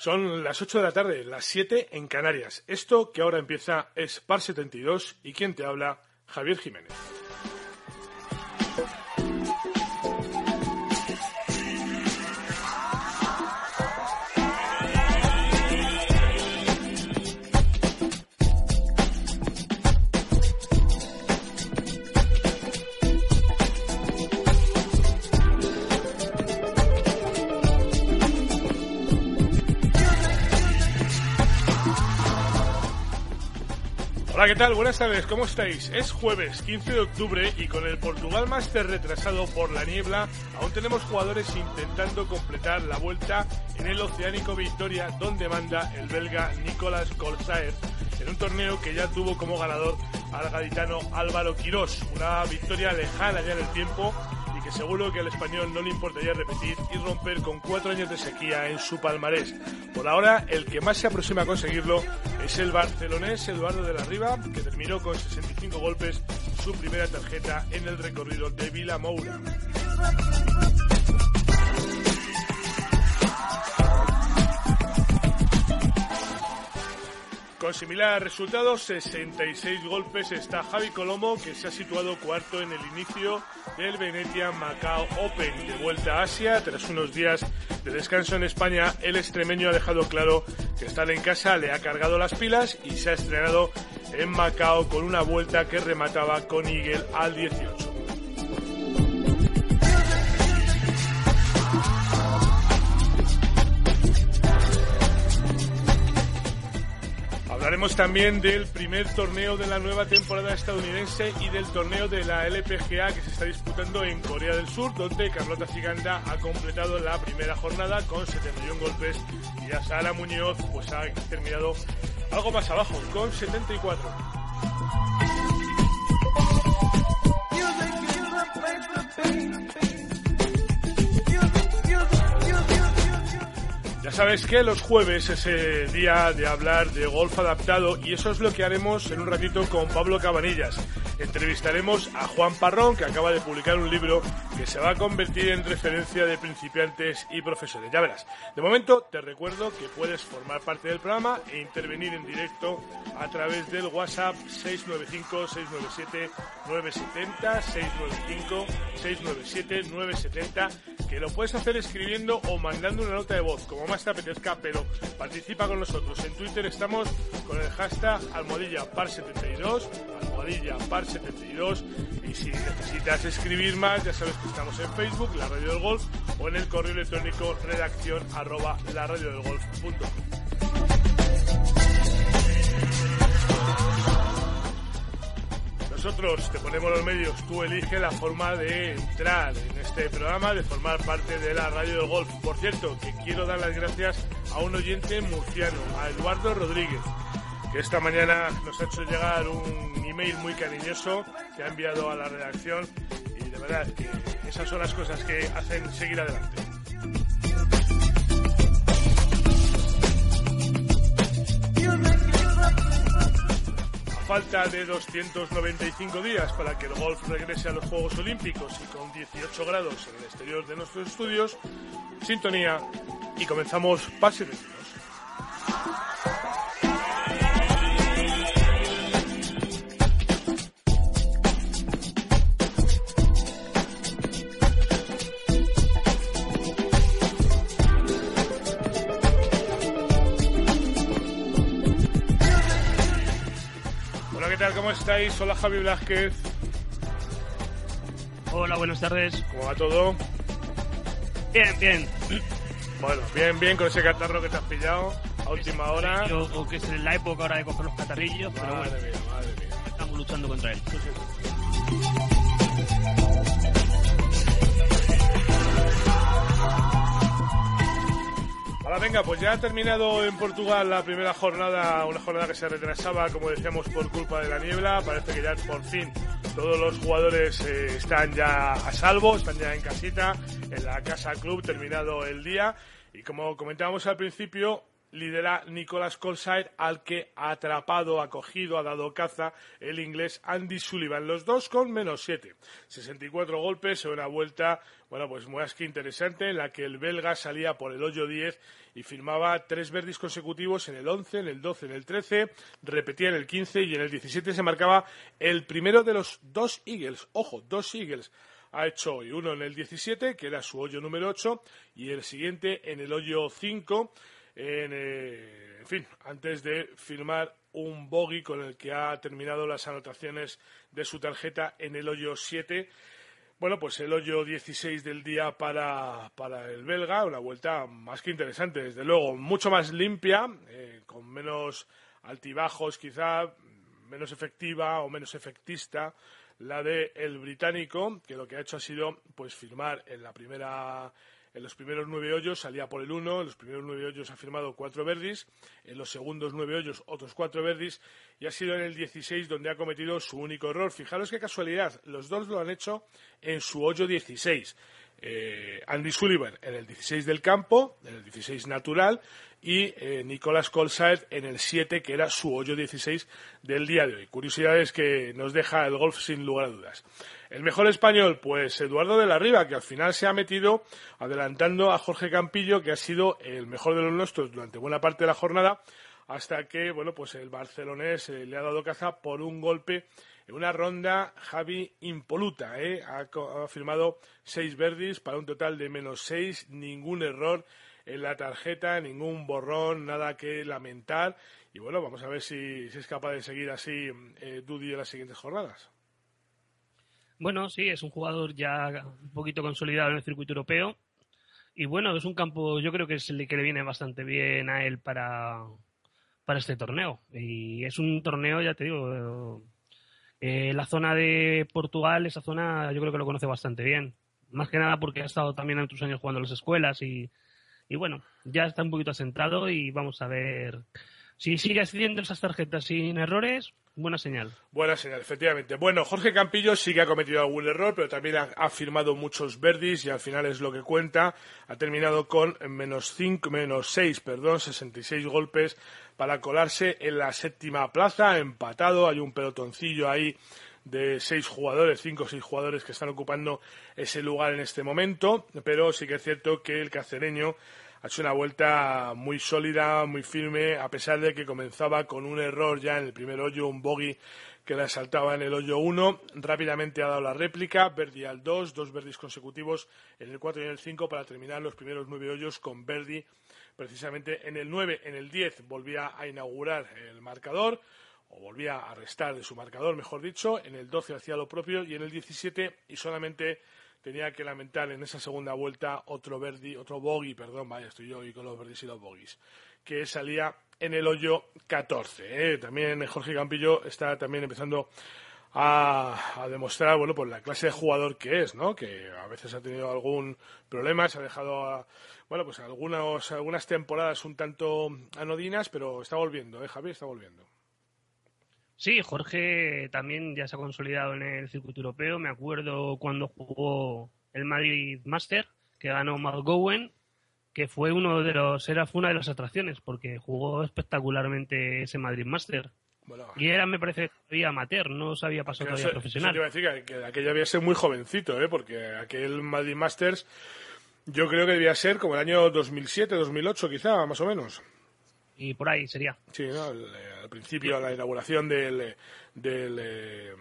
Son las 8 de la tarde, las 7 en Canarias. Esto que ahora empieza es Par 72 y quien te habla, Javier Jiménez. Hola, ¿qué tal? Buenas tardes, ¿cómo estáis? Es jueves 15 de octubre y con el Portugal Master retrasado por la niebla, aún tenemos jugadores intentando completar la vuelta en el Oceánico Victoria, donde manda el belga Nicolas Colsaer, en un torneo que ya tuvo como ganador al gaditano Álvaro Quirós. Una victoria lejana ya en el tiempo seguro que al español no le importaría repetir y romper con cuatro años de sequía en su palmarés. Por ahora, el que más se aproxima a conseguirlo es el barcelonés Eduardo de la Riva, que terminó con 65 golpes su primera tarjeta en el recorrido de Vila Moura. Con similar resultado, 66 golpes, está Javi Colomo, que se ha situado cuarto en el inicio del Venetia Macao Open. De vuelta a Asia, tras unos días de descanso en España, el extremeño ha dejado claro que estar en casa le ha cargado las pilas y se ha estrenado en Macao con una vuelta que remataba con Eagle al 18. Hablaremos también del primer torneo de la nueva temporada estadounidense y del torneo de la LPGA que se está disputando en Corea del Sur, donde Carlota Ciganda ha completado la primera jornada con 71 golpes y a Sara Muñoz pues ha terminado algo más abajo con 74. Ya sabes que los jueves es el día de hablar de golf adaptado y eso es lo que haremos en un ratito con Pablo Cabanillas. Entrevistaremos a Juan Parrón, que acaba de publicar un libro que se va a convertir en referencia de principiantes y profesores. Ya verás. De momento, te recuerdo que puedes formar parte del programa e intervenir en directo a través del WhatsApp 695-697-970, 695-697-970, que lo puedes hacer escribiendo o mandando una nota de voz, como más te apetezca, pero participa con nosotros. En Twitter estamos con el hashtag almohadilla par72, almohadilla par72, y si necesitas escribir más, ya sabes que estamos en Facebook, La Radio del Golf, o en el correo electrónico redacción arroba la radio del golf Nosotros te ponemos los medios, tú elige la forma de entrar en este programa, de formar parte de la radio del golf. Por cierto, que quiero dar las gracias a un oyente murciano, a Eduardo Rodríguez, que esta mañana nos ha hecho llegar un email muy cariñoso que ha enviado a la redacción y de verdad que esas son las cosas que hacen seguir adelante. Falta de 295 días para que el golf regrese a los Juegos Olímpicos y con 18 grados en el exterior de nuestros estudios, sintonía y comenzamos Pase 22. Estáis? Hola, Javi Blázquez. Hola, buenas tardes. ¿Cómo va todo? Bien, bien. Bueno, bien, bien, con ese catarro que te has pillado a última hora. Yo, o que es en la época ahora de coger los catarrillos, pero bueno, mía, madre mía. estamos luchando contra él. Venga, pues ya ha terminado en Portugal la primera jornada, una jornada que se retrasaba, como decíamos, por culpa de la niebla. Parece que ya por fin todos los jugadores eh, están ya a salvo, están ya en casita, en la casa club, terminado el día. Y como comentábamos al principio, lidera Nicolas Colsair, al que ha atrapado, ha cogido, ha dado caza el inglés Andy Sullivan. Los dos con menos 7. 64 golpes en una vuelta, bueno, pues más que interesante, en la que el belga salía por el hoyo 10 y firmaba tres verdis consecutivos en el 11, en el 12, en el 13, repetía en el 15 y en el 17 se marcaba el primero de los dos Eagles. Ojo, dos Eagles ha hecho hoy uno en el 17, que era su hoyo número 8, y el siguiente en el hoyo 5 eh, en, fin, antes de firmar un bogey con el que ha terminado las anotaciones de su tarjeta en el hoyo 7. Bueno, pues el hoyo 16 del día para, el belga, una vuelta más que interesante, desde luego, mucho más limpia, eh, con menos altibajos quizá, menos efectiva o menos efectista la de el británico, que lo que ha hecho ha sido pues firmar en la primera en los primeros nueve hoyos salía por el uno, en los primeros nueve hoyos ha firmado cuatro verdis, en los segundos nueve hoyos otros cuatro verdis y ha sido en el 16 donde ha cometido su único error. Fijaros qué casualidad, los dos lo han hecho en su hoyo 16. Eh, Andy Sullivan en el 16 del campo, en el 16 natural, y eh, Nicolás Colsaert en el 7, que era su hoyo 16 del día de hoy. Curiosidades que nos deja el golf sin lugar a dudas. El mejor español, pues Eduardo de la Riva, que al final se ha metido adelantando a Jorge Campillo, que ha sido el mejor de los nuestros durante buena parte de la jornada, hasta que, bueno, pues el barcelonés eh, le ha dado caza por un golpe en una ronda Javi impoluta. ¿eh? Ha, firmado seis verdis para un total de menos seis, ningún error en la tarjeta, ningún borrón, nada que lamentar. Y bueno, vamos a ver si, es capaz de seguir así eh, Dudy en las siguientes jornadas. Bueno, sí, es un jugador ya un poquito consolidado en el circuito europeo. Y bueno, es un campo, yo creo que es el que le viene bastante bien a él para, para este torneo. Y es un torneo, ya te digo, eh, la zona de Portugal, esa zona yo creo que lo conoce bastante bien. Más que nada porque ha estado también en otros años jugando en las escuelas y, y bueno, ya está un poquito asentado y vamos a ver si sigue haciendo esas tarjetas sin errores, buena señal. Buena señal, efectivamente. Bueno, Jorge Campillo sí que ha cometido algún error, pero también ha, firmado muchos verdis y al final es lo que cuenta. Ha terminado con menos cinco, menos seis, perdón, 66 golpes para colarse en la séptima plaza, empatado. Hay un pelotoncillo ahí de seis jugadores, cinco o seis jugadores que están ocupando ese lugar en este momento, pero sí que es cierto que el cacereño ha hecho una vuelta muy sólida, muy firme, a pesar de que comenzaba con un error ya en el primer hoyo, un bogey que le saltaba en el hoyo 1. Rápidamente ha dado la réplica, Verdi al 2, dos Verdis consecutivos en el 4 y en el 5 para terminar los primeros nueve hoyos con Verdi precisamente en el 9. En el 10 volvía a inaugurar el marcador o volvía a restar de su marcador, mejor dicho. En el 12 hacía lo propio y en el 17 y solamente tenía que lamentar en esa segunda vuelta otro Verdi, otro bogey, perdón, vaya, estoy yo hoy con los verdis y los bogies, que salía en el hoyo 14. ¿eh? También Jorge Campillo está también empezando a, demostrar, bueno, pues la clase de jugador que es, ¿no? Que a veces ha tenido algún problema, se ha dejado, bueno, pues algunas, algunas temporadas un tanto anodinas, pero está volviendo, ¿eh, Javier? Está volviendo. Sí, Jorge también ya se ha consolidado en el circuito europeo. Me acuerdo cuando jugó el Madrid Master, que ganó McGowan, que fue uno de los, era fue una de las atracciones, porque jugó espectacularmente ese Madrid Master. y era, me parece, todavía amateur, no se había pasado todavía profesional. Yo decir que, aquello había sido muy jovencito, ¿eh? porque aquel Madrid Masters yo creo que debía ser como el año 2007, 2008 quizá, más o menos y por ahí sería. Sí, ¿no? al principio, la inauguración del, del eh,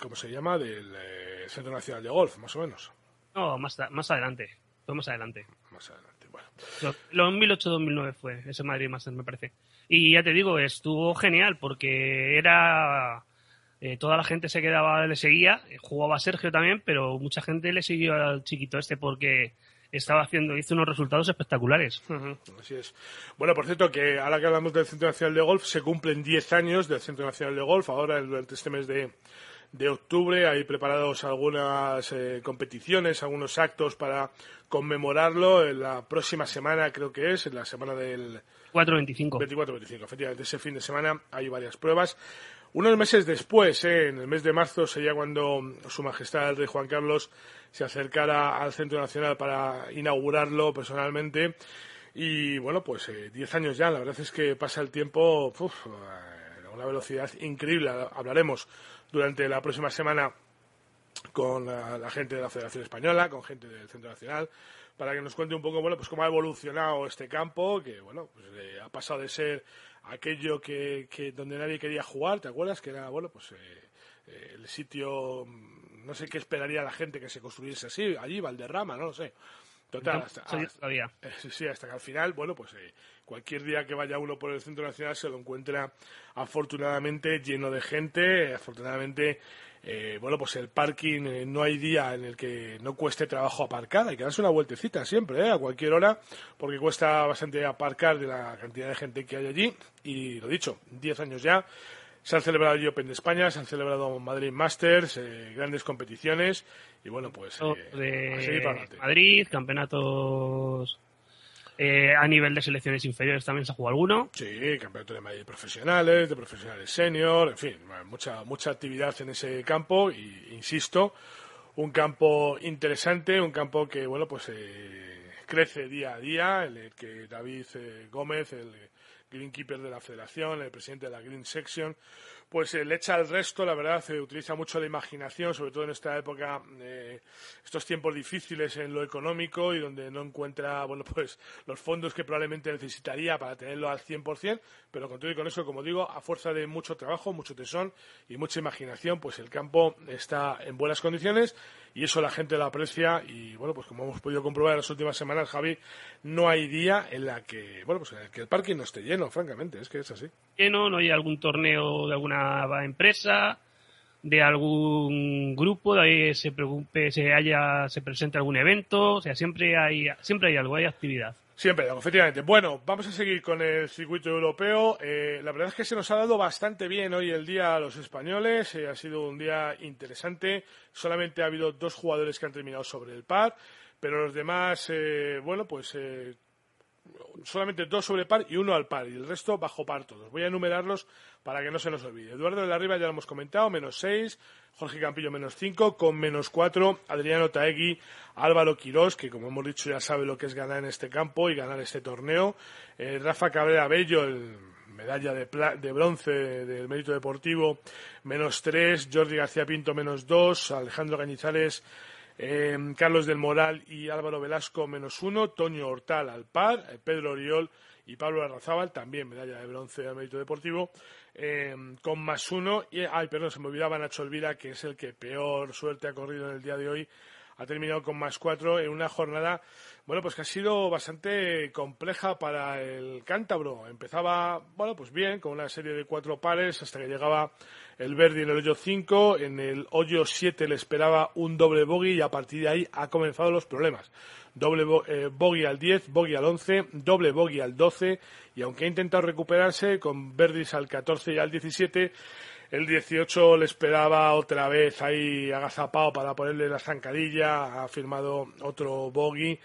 ¿cómo se llama? Del eh, Centro Nacional de Golf, más o menos. No, más, más adelante. Fue más adelante. Más adelante, bueno. Lo, 2008-2009 fue ese Madrid Masters, me parece. Y ya te digo, estuvo genial porque era... Eh, toda la gente se quedaba, le seguía, jugaba Sergio también, pero mucha gente le siguió al chiquito este porque estaba haciendo, hizo unos resultados espectaculares. así es. Bueno, por cierto, que ahora que hablamos del Centro Nacional de Golf, se cumplen 10 años del Centro Nacional de Golf, ahora durante este mes de, de octubre. Hay preparados algunas eh, competiciones, algunos actos para conmemorarlo. En la próxima semana, creo que es, en la semana del 4-25. 24-25, efectivamente, ese fin de semana hay varias pruebas. Unos meses después, eh, en el mes de marzo, sería cuando Su Majestad el Rey Juan Carlos se acercara al Centro Nacional para inaugurarlo personalmente. Y bueno, pues 10 eh, años ya, la verdad es que pasa el tiempo a una velocidad increíble. Hablaremos durante la próxima semana con la, gente de la Federación Española, con gente del Centro Nacional, para que nos cuente un poco, bueno, pues cómo ha evolucionado este campo, que bueno, pues eh, ha pasado de ser aquello que, donde nadie quería jugar, ¿te acuerdas? Que era, bueno, pues eh, el sitio, no sé qué esperaría la gente que se construyese así, allí, Valderrama, no lo sé. Total, hasta, eh, sí, hasta que al final, bueno, pues eh, cualquier día que vaya uno por el Centro Nacional se lo encuentra afortunadamente lleno de gente, afortunadamente, eh, bueno, pues el parking no hay día en el que no cueste trabajo aparcar, hay que darse una vueltecita siempre, a cualquier hora, porque cuesta bastante aparcar de la cantidad de gente que hay allí, y lo dicho, 10 años ya, se han celebrado el Open de España, se han celebrado Madrid Masters, eh, grandes competiciones. Y bueno, pues eh, Madrid, campeonatos eh, a nivel de selecciones inferiores también se jugado alguno. Sí, campeonatos de Madrid profesionales, de profesionales senior, en fin, mucha mucha actividad en ese campo y insisto, un campo interesante, un campo que bueno, pues crece día a día, en el que David Gómez, el greenkeeper de la federación, el presidente de la Green Section, pues le echa el resto, la verdad, se utiliza mucho la imaginación, sobre todo en esta época, eh, estos tiempos difíciles en lo económico y donde no encuentra, bueno, pues los fondos que probablemente necesitaría para tenerlo al 100%, pero con todo y con eso, como digo, a fuerza de mucho trabajo, mucho tesón y mucha imaginación, pues el campo está en buenas condiciones y eso la gente lo aprecia y, bueno, pues como hemos podido comprobar en las últimas semanas, Javi, no hay día en la que, bueno, pues en el que el parking no esté lleno, francamente, es que es así. Lleno, no hay algún torneo de alguna empresa, de algún grupo, de ahí se preocupe, se haya, se presente algún evento, o sea, siempre hay, siempre hay algo, hay actividad. Siempre, efectivamente. Bueno, vamos a seguir con el circuito europeo. Eh, la verdad es que se nos ha dado bastante bien hoy el día a los españoles. Eh, ha sido un día interesante. Solamente ha habido dos jugadores que han terminado sobre el par, pero los demás, eh, bueno, pues solamente dos sobre par y uno al par, y el resto bajo par todos. Voy a enumerarlos para que no se nos olvide. Eduardo de la Riva ya lo hemos comentado, menos seis, Jorge Campillo menos cinco, con menos cuatro, Adriano Taegui, Álvaro Quirós, que como hemos dicho ya sabe lo que es ganar en este campo y ganar este torneo, eh, Rafa Cabrera Bello, el medalla de, de bronce del mérito deportivo, menos tres, Jordi García Pinto menos dos, Alejandro Cañizales Em, Carlos del Moral y Álvaro Velasco menos uno, Toño Hortal al par, eh, Pedro Oriol y Pablo Arrazábal, también medalla de bronce al mérito deportivo, em, con más uno. Y, ay, perdón, se me olvidaba Nacho Elvira, que es el que peor suerte ha corrido en el día de hoy, ha terminado con más cuatro en una jornada, bueno, pues que ha sido bastante compleja para el cántabro. Empezaba, bueno, pues bien, con una serie de cuatro pares hasta que llegaba el Verdi en el hoyo 5, en el hoyo 7 le esperaba un doble bogey y a partir de ahí ha comenzado los problemas. Doble eh, bogey al 10, bogey al 11, doble bogey al 12 y aunque ha intentado recuperarse con Verdis al 14 y al 17, el 18 le esperaba otra vez ahí agazapado para ponerle la zancadilla, ha firmado otro bogey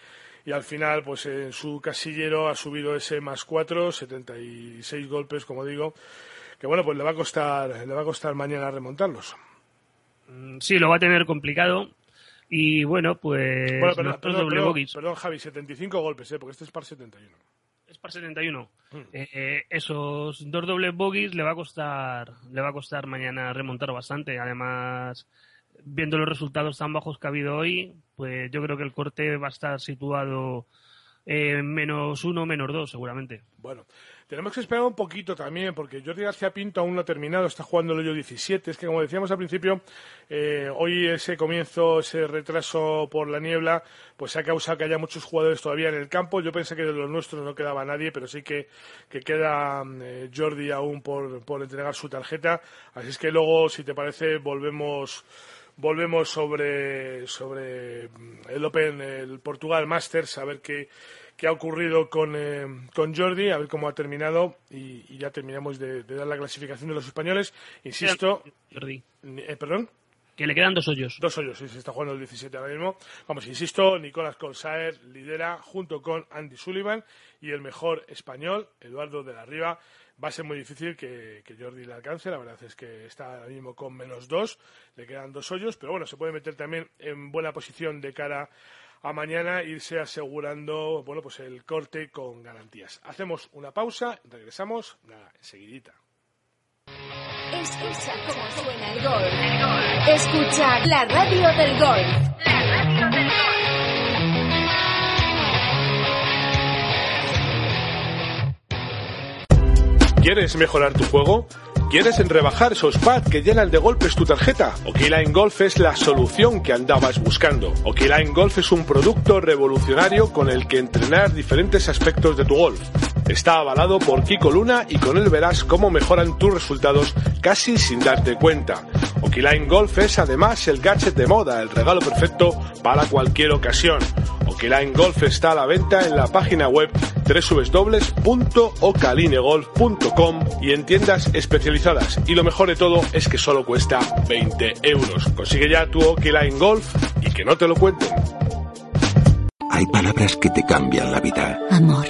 y al final pues en su casillero ha subido ese más 4, 76 golpes como digo que bueno, pues le va a costar, le va a costar mañana remontarlos. Mm, sí, lo va a tener complicado. Y bueno, pues. Bueno, perdón, perdón, perdón, Javi, 75 golpes, ¿eh? porque este es par 71. Par 71. Mm. Eh, eh, esos dos dobles bogies le va a costar, le va a costar mañana remontar bastante. Además, viendo los resultados tan bajos que ha habido hoy, pues yo creo que el corte va a estar situado en menos uno, menos dos, seguramente. Bueno, tenemos que esperar un poquito también, porque Jordi García Pinto aún no ha terminado, está jugando el hoyo 17. Es que, como decíamos al principio, eh, hoy ese comienzo, ese retraso por la niebla, pues ha causado que haya muchos jugadores todavía en el campo. Yo pensé que de los nuestros no quedaba nadie, pero sí que, queda eh, Jordi aún por, por entregar su tarjeta. Así es que luego, si te parece, volvemos volvemos sobre, sobre el Open, el Portugal Masters, a ver qué, qué ha ocurrido con, eh, con Jordi, a ver cómo ha terminado y, ya terminamos de, dar la clasificación de los españoles. Insisto. Jordi. Eh, ¿Perdón? Que le quedan dos hoyos. Dos hoyos, sí, se está jugando el 17 ahora mismo. Vamos, insisto, Nicolás Colsaer lidera junto con Andy Sullivan y el mejor español, Eduardo de la Riva. Va a ser muy difícil que, Jordi le alcance, la verdad es que está ahora mismo con menos dos, le quedan dos hoyos, pero bueno, se puede meter también en buena posición de cara a mañana irse asegurando bueno pues el corte con garantías. Hacemos una pausa, regresamos nada, enseguidita. Escucha cómo suena el gol. Escucha la radio del gol. La radio del gol. ¿Quieres mejorar tu juego? ¿Quieres rebajar esos pads que llenan de golpes tu tarjeta? Okiline Golf es la solución que andabas buscando. Okiline Golf es un producto revolucionario con el que entrenar diferentes aspectos de tu golf. Está avalado por Kiko Luna y con él verás cómo mejoran tus resultados casi sin darte cuenta. Okiline Golf es además el gadget de moda, el regalo perfecto para cualquier ocasión. Okiline Golf está a la venta en la página web www.ocalinegolf.com y en tiendas especializadas. Y lo mejor de todo es que solo cuesta 20 euros. Consigue ya tu Okiline Golf y que no te lo cuenten. Hay palabras que te cambian la vida. Amor.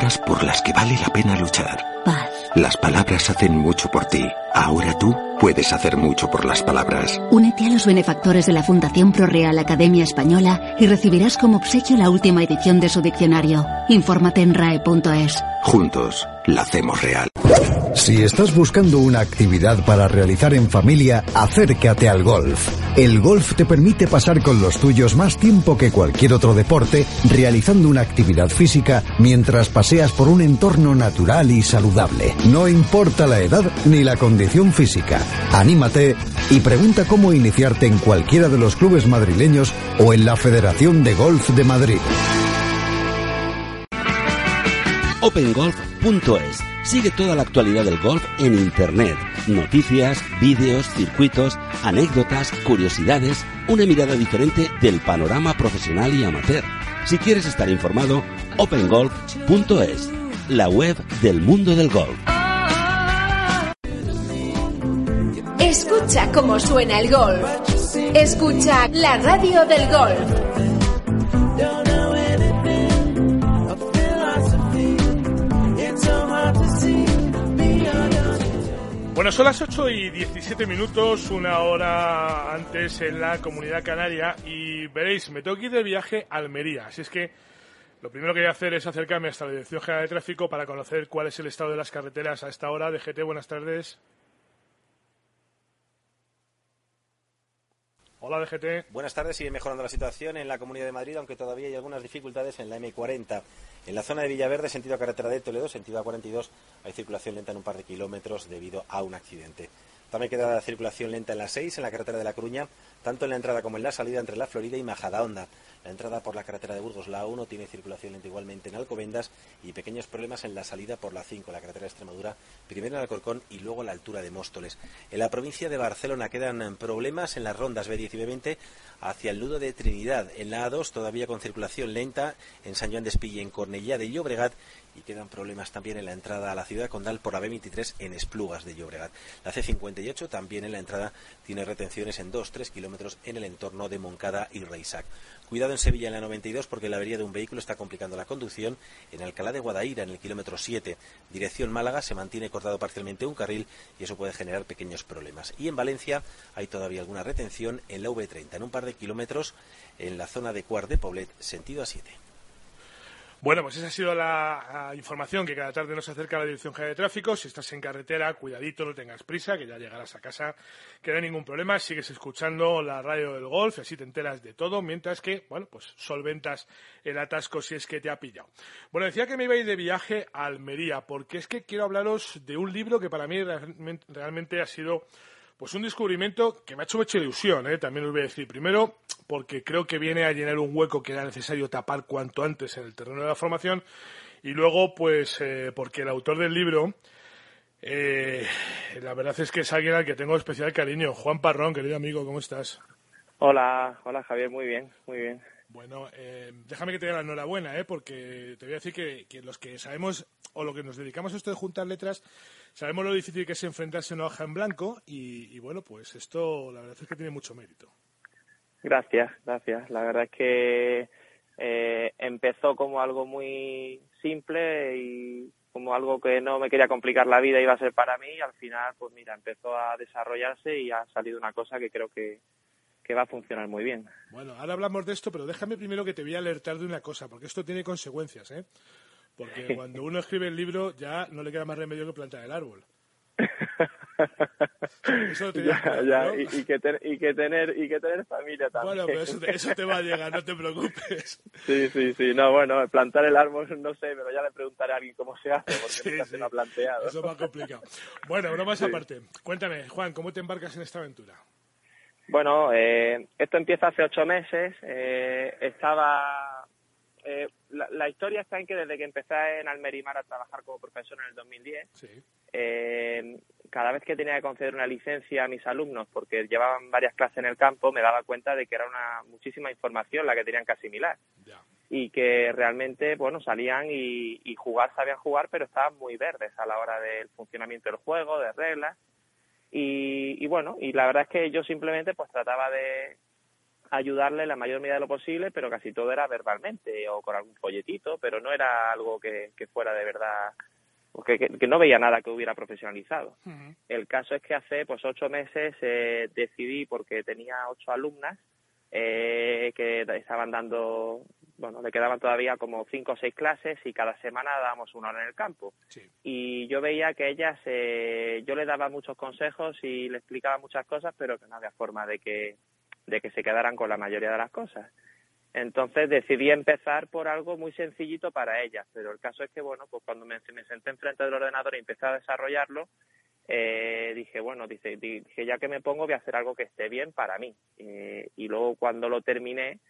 Palabras por las que vale la pena luchar. Paz. Las palabras hacen mucho por ti. Ahora tú puedes hacer mucho por las palabras. Únete a los benefactores de la Fundación ProReal Academia Española y recibirás como obsequio la última edición de su diccionario. Infórmate en rae.es. Juntos, la hacemos real. Si estás buscando una actividad para realizar en familia, acércate al golf. El golf te permite pasar con los tuyos más tiempo que cualquier otro deporte, realizando una actividad física mientras paseas por un entorno natural y saludable. No importa la edad ni la condición física. Anímate y pregunta cómo iniciarte en cualquiera de los clubes madrileños o en la Federación de Golf de Madrid. OpenGolf.es Sigue toda la actualidad del golf en Internet. Noticias, vídeos, circuitos, anécdotas, curiosidades, una mirada diferente del panorama profesional y amateur. Si quieres estar informado, opengolf.es, la web del mundo del golf. Escucha cómo suena el golf. Escucha la radio del golf. Bueno, son las 8 y 17 minutos, una hora antes en la comunidad canaria y veréis, me tengo que ir de viaje a Almería, así es que lo primero que voy a hacer es acercarme hasta la Dirección General de Tráfico para conocer cuál es el estado de las carreteras a esta hora. DGT, buenas tardes. Hola DGT. Buenas tardes, sigue mejorando la situación en la Comunidad de Madrid, aunque todavía hay algunas dificultades en la M40. En la zona de Villaverde, sentido a carretera de Toledo, sentido a 42, hay circulación lenta en un par de kilómetros debido a un accidente. También queda la circulación lenta en la 6, en la carretera de La Coruña, tanto en la entrada como en la salida entre La Florida y Majadahonda. La entrada por la carretera de Burgos, la 1, tiene circulación lenta igualmente en Alcobendas y pequeños problemas en la salida por la 5, la carretera de Extremadura, primero en Alcorcón y luego a la altura de Móstoles. En la provincia de Barcelona quedan problemas en las rondas B10 y B20 hacia el nudo de Trinidad. En la A2 todavía con circulación lenta en San Juan de Espilla, en Cornellá de Llobregat y quedan problemas también en la entrada a la ciudad condal por la B23 en Esplugas de Llobregat. La C58 también en la entrada tiene retenciones en 2-3 kilómetros en el entorno de Moncada y Reisac. Cuidado en Sevilla en la 92 porque la avería de un vehículo está complicando la conducción. En Alcalá de Guadaira, en el kilómetro 7, dirección Málaga, se mantiene cortado parcialmente un carril y eso puede generar pequeños problemas. Y en Valencia hay todavía alguna retención en la V30, en un par de kilómetros en la zona de Cuart de Poblet, sentido a 7. Bueno, pues esa ha sido la, información que cada tarde nos acerca a la Dirección General de Tráfico. Si estás en carretera, cuidadito, no tengas prisa, que ya llegarás a casa, que no hay ningún problema. Sigues escuchando la radio del golf, así te enteras de todo, mientras que, bueno, pues solventas el atasco si es que te ha pillado. Bueno, decía que me iba a ir de viaje a Almería, porque es que quiero hablaros de un libro que para mí realmente ha sido pues un descubrimiento que me ha hecho mucha ilusión, ¿eh? también os voy a decir. Primero, porque creo que viene a llenar un hueco que era necesario tapar cuanto antes en el terreno de la formación. Y luego, pues, eh, porque el autor del libro, eh, la verdad es que es alguien al que tengo especial cariño. Juan Parrón, querido amigo, ¿cómo estás? Hola, hola Javier, muy bien, muy bien. Bueno, eh, déjame que te dé la enhorabuena, ¿eh? porque te voy a decir que, los que sabemos o lo que nos dedicamos a esto de juntar letras, sabemos lo difícil que es enfrentarse a una hoja en blanco y, y bueno, pues esto la verdad es que tiene mucho mérito. Gracias, gracias. La verdad es que eh, empezó como algo muy simple y como algo que no me quería complicar la vida iba a ser para mí y al final, pues mira, empezó a desarrollarse y ha salido una cosa que creo que, que va a funcionar muy bien. Bueno, ahora hablamos de esto, pero déjame primero que te voy a alertar de una cosa, porque esto tiene consecuencias, ¿eh? Porque cuando uno escribe el libro ya no le queda más remedio que plantar el árbol. Eso ya, ya. Y, y, que y, que tener y que tener familia también. Bueno, pero eso te, eso te, va a llegar, no te preocupes. Sí, sí, sí. No, bueno, plantar el árbol no sé, pero ya le preguntaré a alguien cómo se hace, porque sí, nunca sí. se lo ha planteado. Eso va complicado. Bueno, uno más sí. aparte. Cuéntame, Juan, ¿cómo te embarcas en esta aventura? Bueno, eh, esto empieza hace ocho meses. Eh, estaba eh, la, la, historia está en que desde que empecé en Almerimar a trabajar como profesor en el 2010, sí. eh, cada vez que tenía que conceder una licencia a mis alumnos, porque llevaban varias clases en el campo, me daba cuenta de que era una muchísima información la que tenían que asimilar. Ya. Y que realmente, bueno, salían y, y jugar, sabían jugar, pero estaban muy verdes a la hora del funcionamiento del juego, de reglas. Y, y bueno, y la verdad es que yo simplemente pues trataba de, ayudarle la mayor medida de lo posible, pero casi todo era verbalmente o con algún folletito, pero no era algo que, que fuera de verdad, que, que, que, no veía nada que hubiera profesionalizado. Uh -huh. El caso es que hace pues ocho meses eh, decidí, porque tenía ocho alumnas eh, que estaban dando, bueno, le quedaban todavía como cinco o seis clases y cada semana dábamos una hora en el campo. Sí. Y yo veía que ellas, eh, yo les daba muchos consejos y le explicaba muchas cosas, pero que no había forma de que de que se quedaran con la mayoría de las cosas. Entonces decidí empezar por algo muy sencillito para ellas, pero el caso es que, bueno, pues cuando me, me senté enfrente del ordenador y empecé a desarrollarlo, eh, dije, bueno, dice, dije, ya que me pongo voy a hacer algo que esté bien para mí. Eh, y luego cuando lo terminé,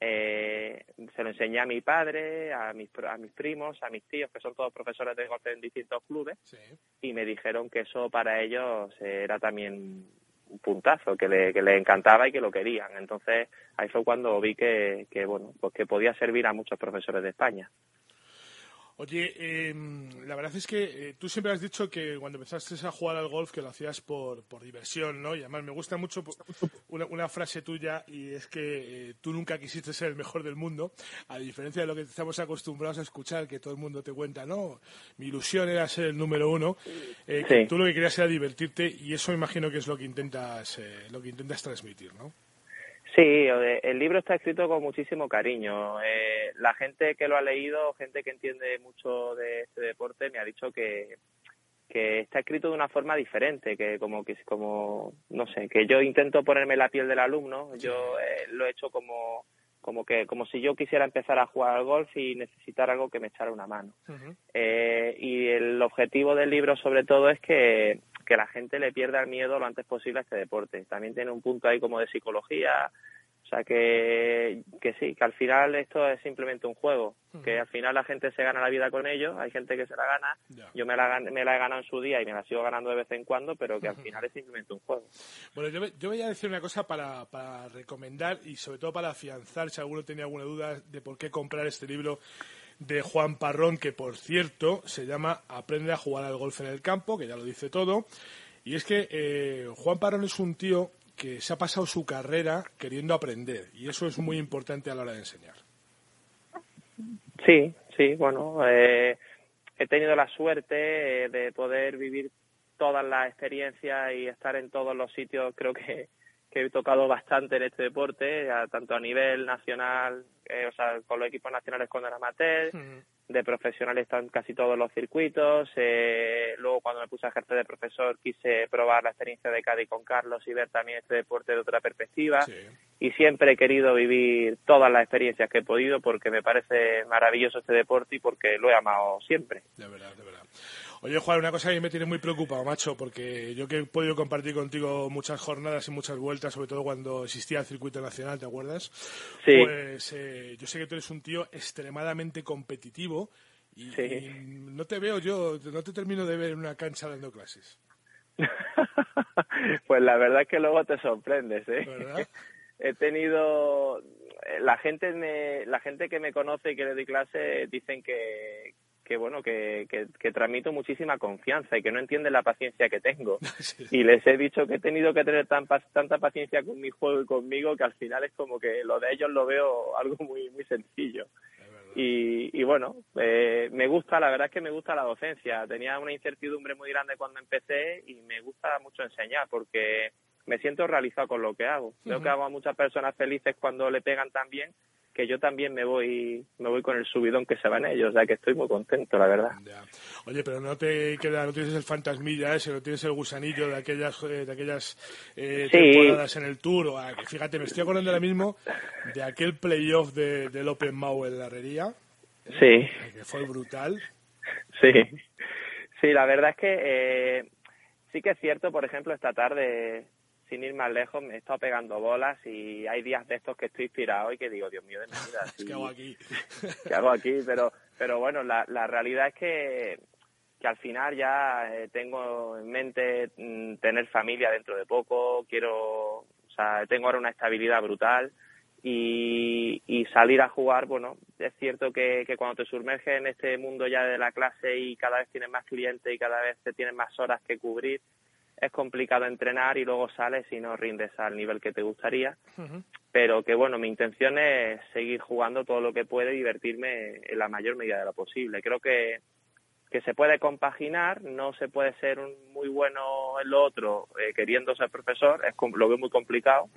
eh, se lo enseñé a mi padre, a mis, a mis primos, a mis tíos, que son todos profesores de golf en distintos clubes, sí. y me dijeron que eso para ellos era también un puntazo, que le, que le encantaba y que lo querían. Entonces ahí fue cuando vi que, que bueno, pues que podía servir a muchos profesores de España. Oye, eh, la verdad es que eh, tú siempre has dicho que cuando empezaste a jugar al golf que lo hacías por, por diversión, ¿no? Y además me gusta mucho una, una frase tuya y es que eh, tú nunca quisiste ser el mejor del mundo, a diferencia de lo que estamos acostumbrados a escuchar, que todo el mundo te cuenta, ¿no? Mi ilusión era ser el número uno, eh, sí. tú lo que querías era divertirte y eso me imagino que es lo que intentas, lo que intentas transmitir, ¿no? Sí, el libro está escrito con muchísimo cariño. Eh, la gente que lo ha leído, gente que entiende mucho de este deporte, me ha dicho que, que está escrito de una forma diferente, que como que como no sé, que yo intento ponerme la piel del alumno, yo eh, lo he hecho como como que como si yo quisiera empezar a jugar al golf y necesitar algo que me echara una mano. Uh -huh. eh, y el objetivo del libro sobre todo es que que la gente le pierda el miedo lo antes posible a este deporte. También tiene un punto ahí como de psicología, o sea que, que sí, que al final esto es simplemente un juego, uh -huh. que al final la gente se gana la vida con ello, hay gente que se la gana, yeah. yo me la, me la he ganado en su día y me la sigo ganando de vez en cuando, pero que al final es simplemente un juego. Bueno, yo, yo voy a decir una cosa para, para recomendar y sobre todo para afianzar, si alguno tenía alguna duda de por qué comprar este libro de Juan Parrón, que por cierto se llama Aprende a jugar al golf en el campo, que ya lo dice todo. Y es que eh, Juan Parrón es un tío que se ha pasado su carrera queriendo aprender y eso es muy importante a la hora de enseñar. Sí, sí, bueno, eh, he tenido la suerte eh, de poder vivir todas las experiencias y estar en todos los sitios, creo que, que he tocado bastante en este deporte, a, tanto a nivel nacional, eh, o sea, con los equipos nacionales cuando era amateur, uh -huh. de profesional están casi todos los circuitos, eh, luego cuando me puse a ejercer de profesor quise probar la experiencia de Cádiz con Carlos y ver también este deporte de otra perspectiva, sí. y siempre he querido vivir todas las experiencias que he podido porque me parece maravilloso este deporte y porque lo he amado siempre. De verdad, de verdad. Oye, Juan, una cosa que me tiene muy preocupado, macho, porque yo que he podido compartir contigo muchas jornadas y muchas vueltas, sobre todo cuando existía el circuito nacional, ¿te acuerdas? Sí. Pues eh, yo sé que tú eres un tío extremadamente competitivo y, sí. y, no te veo yo, no te termino de ver en una cancha dando clases. pues la verdad es que luego te sorprendes, ¿eh? ¿Verdad? he tenido la gente me, la gente que me conoce y que le doy clase dicen que, que bueno que, que, transmito muchísima confianza y que no entienden la paciencia que tengo. Y les he dicho que he tenido que tener tan, tanta paciencia con mi juego y conmigo que al final es como que lo de ellos lo veo algo muy muy sencillo. Y, y bueno eh, me gusta la verdad es que me gusta la docencia. Tenía una incertidumbre muy grande cuando empecé y me gusta mucho enseñar porque me siento realizado con lo que hago. Creo que hago a muchas personas felices cuando le pegan tan bien que yo también me voy me voy con el subidón que se va en ellos, o sea que estoy muy contento, la verdad. Oye, pero no te queda, no tienes el fantasmilla ese, no tienes el gusanillo de aquellas eh, de aquellas eh, temporadas en el Tour. O, fíjate, me estoy acordando ahora mismo de aquel playoff de, del Open Mau en la Herrería. Sí. Que fue brutal. Sí. Sí, la verdad es que eh, sí que es cierto, por ejemplo, esta tarde sin ir más lejos, me he estado pegando bolas y hay días de estos que estoy inspirado y que digo, Dios mío de mi vida. ¿Qué hago aquí? ¿Qué hago aquí? Pero, pero bueno, la, la realidad es que, que al final ya eh, tengo en mente mm, tener familia dentro de poco, quiero, o sea, tengo ahora una estabilidad brutal. Y, y, salir a jugar, bueno, es cierto que, que, cuando te sumerges en este mundo ya de la clase y cada vez tienes más clientes y cada vez te tienes más horas que cubrir, es complicado entrenar y luego sales y no rindes al nivel que te gustaría. Pero que bueno, mi intención es seguir jugando todo lo que puede y divertirme en la mayor medida de lo posible. Creo que, que se puede compaginar, no se puede ser muy bueno en lo otro eh, queriendo ser profesor, es lo veo muy complicado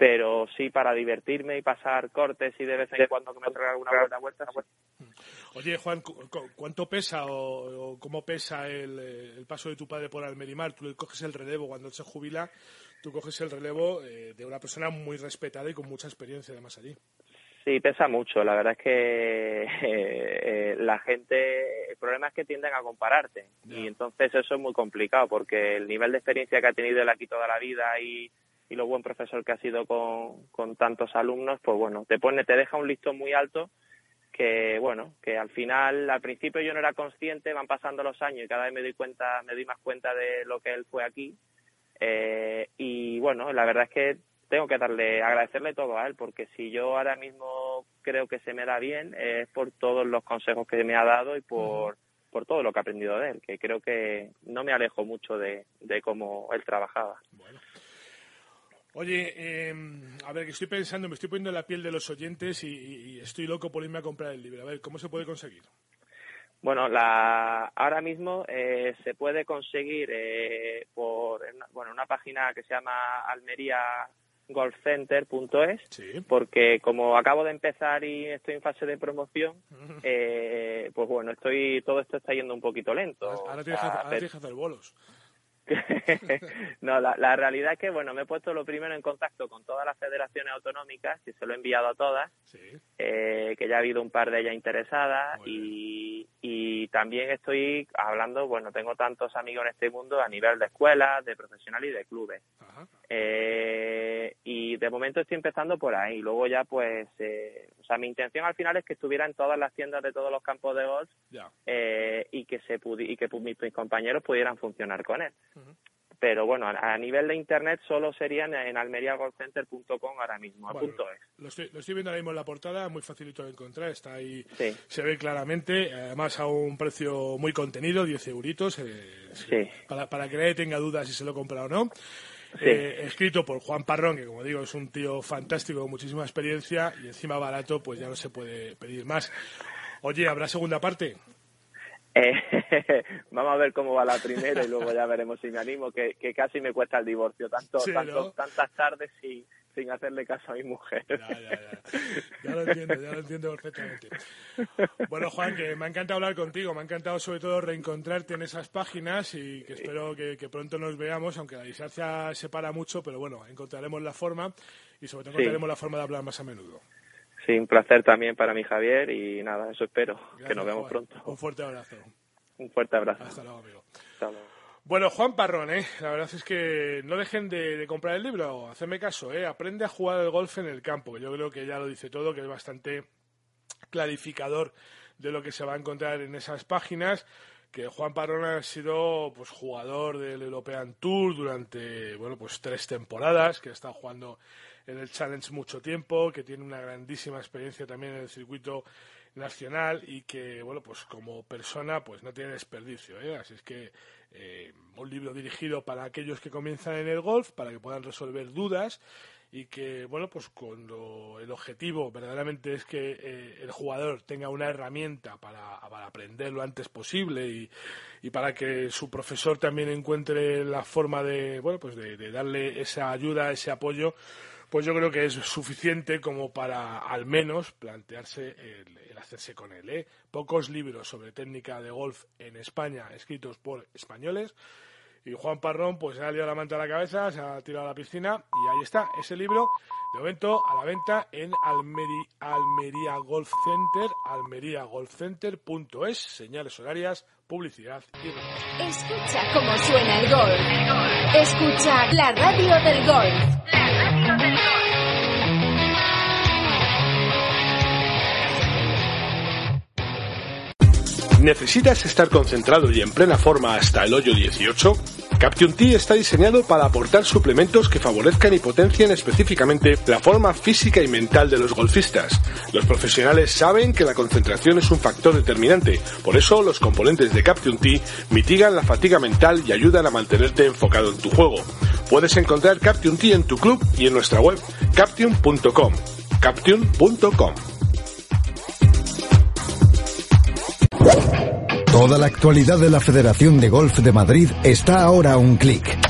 pero sí para divertirme y pasar cortes y de vez en cuando que me traiga alguna buena vuelta. Oye, Juan, ¿cuánto pesa o, cómo pesa el, paso de tu padre por Almerimar? Tú le coges el relevo cuando él se jubila, tú coges el relevo eh, de una persona muy respetada y con mucha experiencia además allí. Sí, pesa mucho. La verdad es que eh, la gente, el problema es que tienden a compararte y entonces eso es muy complicado porque el nivel de experiencia que ha tenido él aquí toda la vida y y lo buen profesor que ha sido con, con tantos alumnos, pues bueno, te pone, te deja un listón muy alto que bueno, que al final, al principio yo no era consciente, van pasando los años y cada vez me doy cuenta, me doy más cuenta de lo que él fue aquí. Eh, y bueno, la verdad es que tengo que darle, agradecerle todo a él, porque si yo ahora mismo creo que se me da bien, es por todos los consejos que me ha dado y por, por todo lo que he aprendido de él, que creo que no me alejo mucho de, de cómo él trabajaba. Bueno. Oye, eh, a ver, que estoy pensando, me estoy poniendo en la piel de los oyentes y, estoy loco por irme a comprar el libro. A ver, ¿cómo se puede conseguir? Bueno, la, ahora mismo eh, se puede conseguir eh, por bueno, una página que se llama almeriagolfcenter.es, sí. porque como acabo de empezar y estoy en fase de promoción, eh, pues bueno, estoy todo esto está yendo un poquito lento. Ahora, tienes, ahora tienes que hacer bolos. no, la, realidad es que, bueno, me he puesto lo primero en contacto con todas las federaciones autonómicas, que se lo he enviado a todas, eh, que ya ha habido un par de ellas interesadas y, y, también estoy hablando, bueno, tengo tantos amigos en este mundo a nivel de escuelas, de profesional y de clubes. Eh, y de momento estoy empezando por ahí. Luego ya, pues, eh, o sea, mi intención al final es que estuviera en todas las tiendas de todos los campos de golf y que se y que mis, mis compañeros pudieran funcionar con él. Pero bueno, a, nivel de internet solo serían en almeriagolfcenter.com ahora mismo, a punto es. Lo estoy, lo estoy, viendo ahora mismo en la portada, muy facilito de encontrar, está ahí, se ve claramente, además a un precio muy contenido, 10 euritos, eh, para, para que nadie tenga dudas si se lo compra o no. Eh, escrito por Juan Parrón, que como digo es un tío fantástico con muchísima experiencia y encima barato, pues ya no se puede pedir más. Oye, ¿habrá segunda parte? Eh, vamos a ver cómo va la primera y luego ya veremos si me animo, que, casi me cuesta el divorcio, tanto, tantas tardes sin, sin hacerle caso a mi mujer. Ya, ya, ya. ya lo entiendo, ya lo entiendo perfectamente. Bueno, Juan, que me ha encantado hablar contigo, me ha encantado sobre todo reencontrarte en esas páginas y que espero que, pronto nos veamos, aunque la distancia separa mucho, pero bueno, encontraremos la forma y sobre todo encontraremos la forma de hablar más a menudo. Sí, un placer también para mí, Javier, y nada, eso espero, que nos vemos pronto. Un fuerte abrazo. Un fuerte abrazo. Hasta luego, amigo. Bueno, Juan Parrón, ¿eh? la verdad es que no dejen de, comprar el libro, hacerme caso, ¿eh? aprende a jugar el golf en el campo, yo creo que ya lo dice todo, que es bastante clarificador de lo que se va a encontrar en esas páginas que Juan Parrón ha sido pues jugador del European Tour durante bueno pues tres temporadas que ha estado jugando en el Challenge mucho tiempo, que tiene una grandísima experiencia también en el circuito nacional y que, bueno, pues como persona, pues no tiene desperdicio, ¿eh? Así es que eh, un libro dirigido para aquellos que comienzan en el golf, para que puedan resolver dudas y que, bueno, pues cuando el objetivo verdaderamente es que eh, el jugador tenga una herramienta para, para aprender lo antes posible y, y, para que su profesor también encuentre la forma de, bueno, pues de, de darle esa ayuda, ese apoyo, pues yo creo que es suficiente como para al menos plantearse el, hacerse con él. ¿eh? Pocos libros sobre técnica de golf en España escritos por españoles. Y Juan Parrón pues se ha liado la manta a la cabeza, se ha tirado a la piscina y ahí está, ese libro de momento a la venta en Almeri, Almería Golf Center, almeriagolfcenter.es, señales horarias, publicidad y Escucha cómo suena el golf. Escucha la radio del golf. ¿Necesitas estar concentrado y en plena forma hasta el hoyo 18? Caption T está diseñado para aportar suplementos que favorezcan y potencien específicamente la forma física y mental de los golfistas. Los profesionales saben que la concentración es un factor determinante, por eso los componentes de Caption T mitigan la fatiga mental y ayudan a mantenerte enfocado en tu juego. Puedes encontrar Caption T en tu club y en nuestra web caption.com. Caption.com. Toda la actualidad de la Federación de Golf de Madrid está ahora a un clic.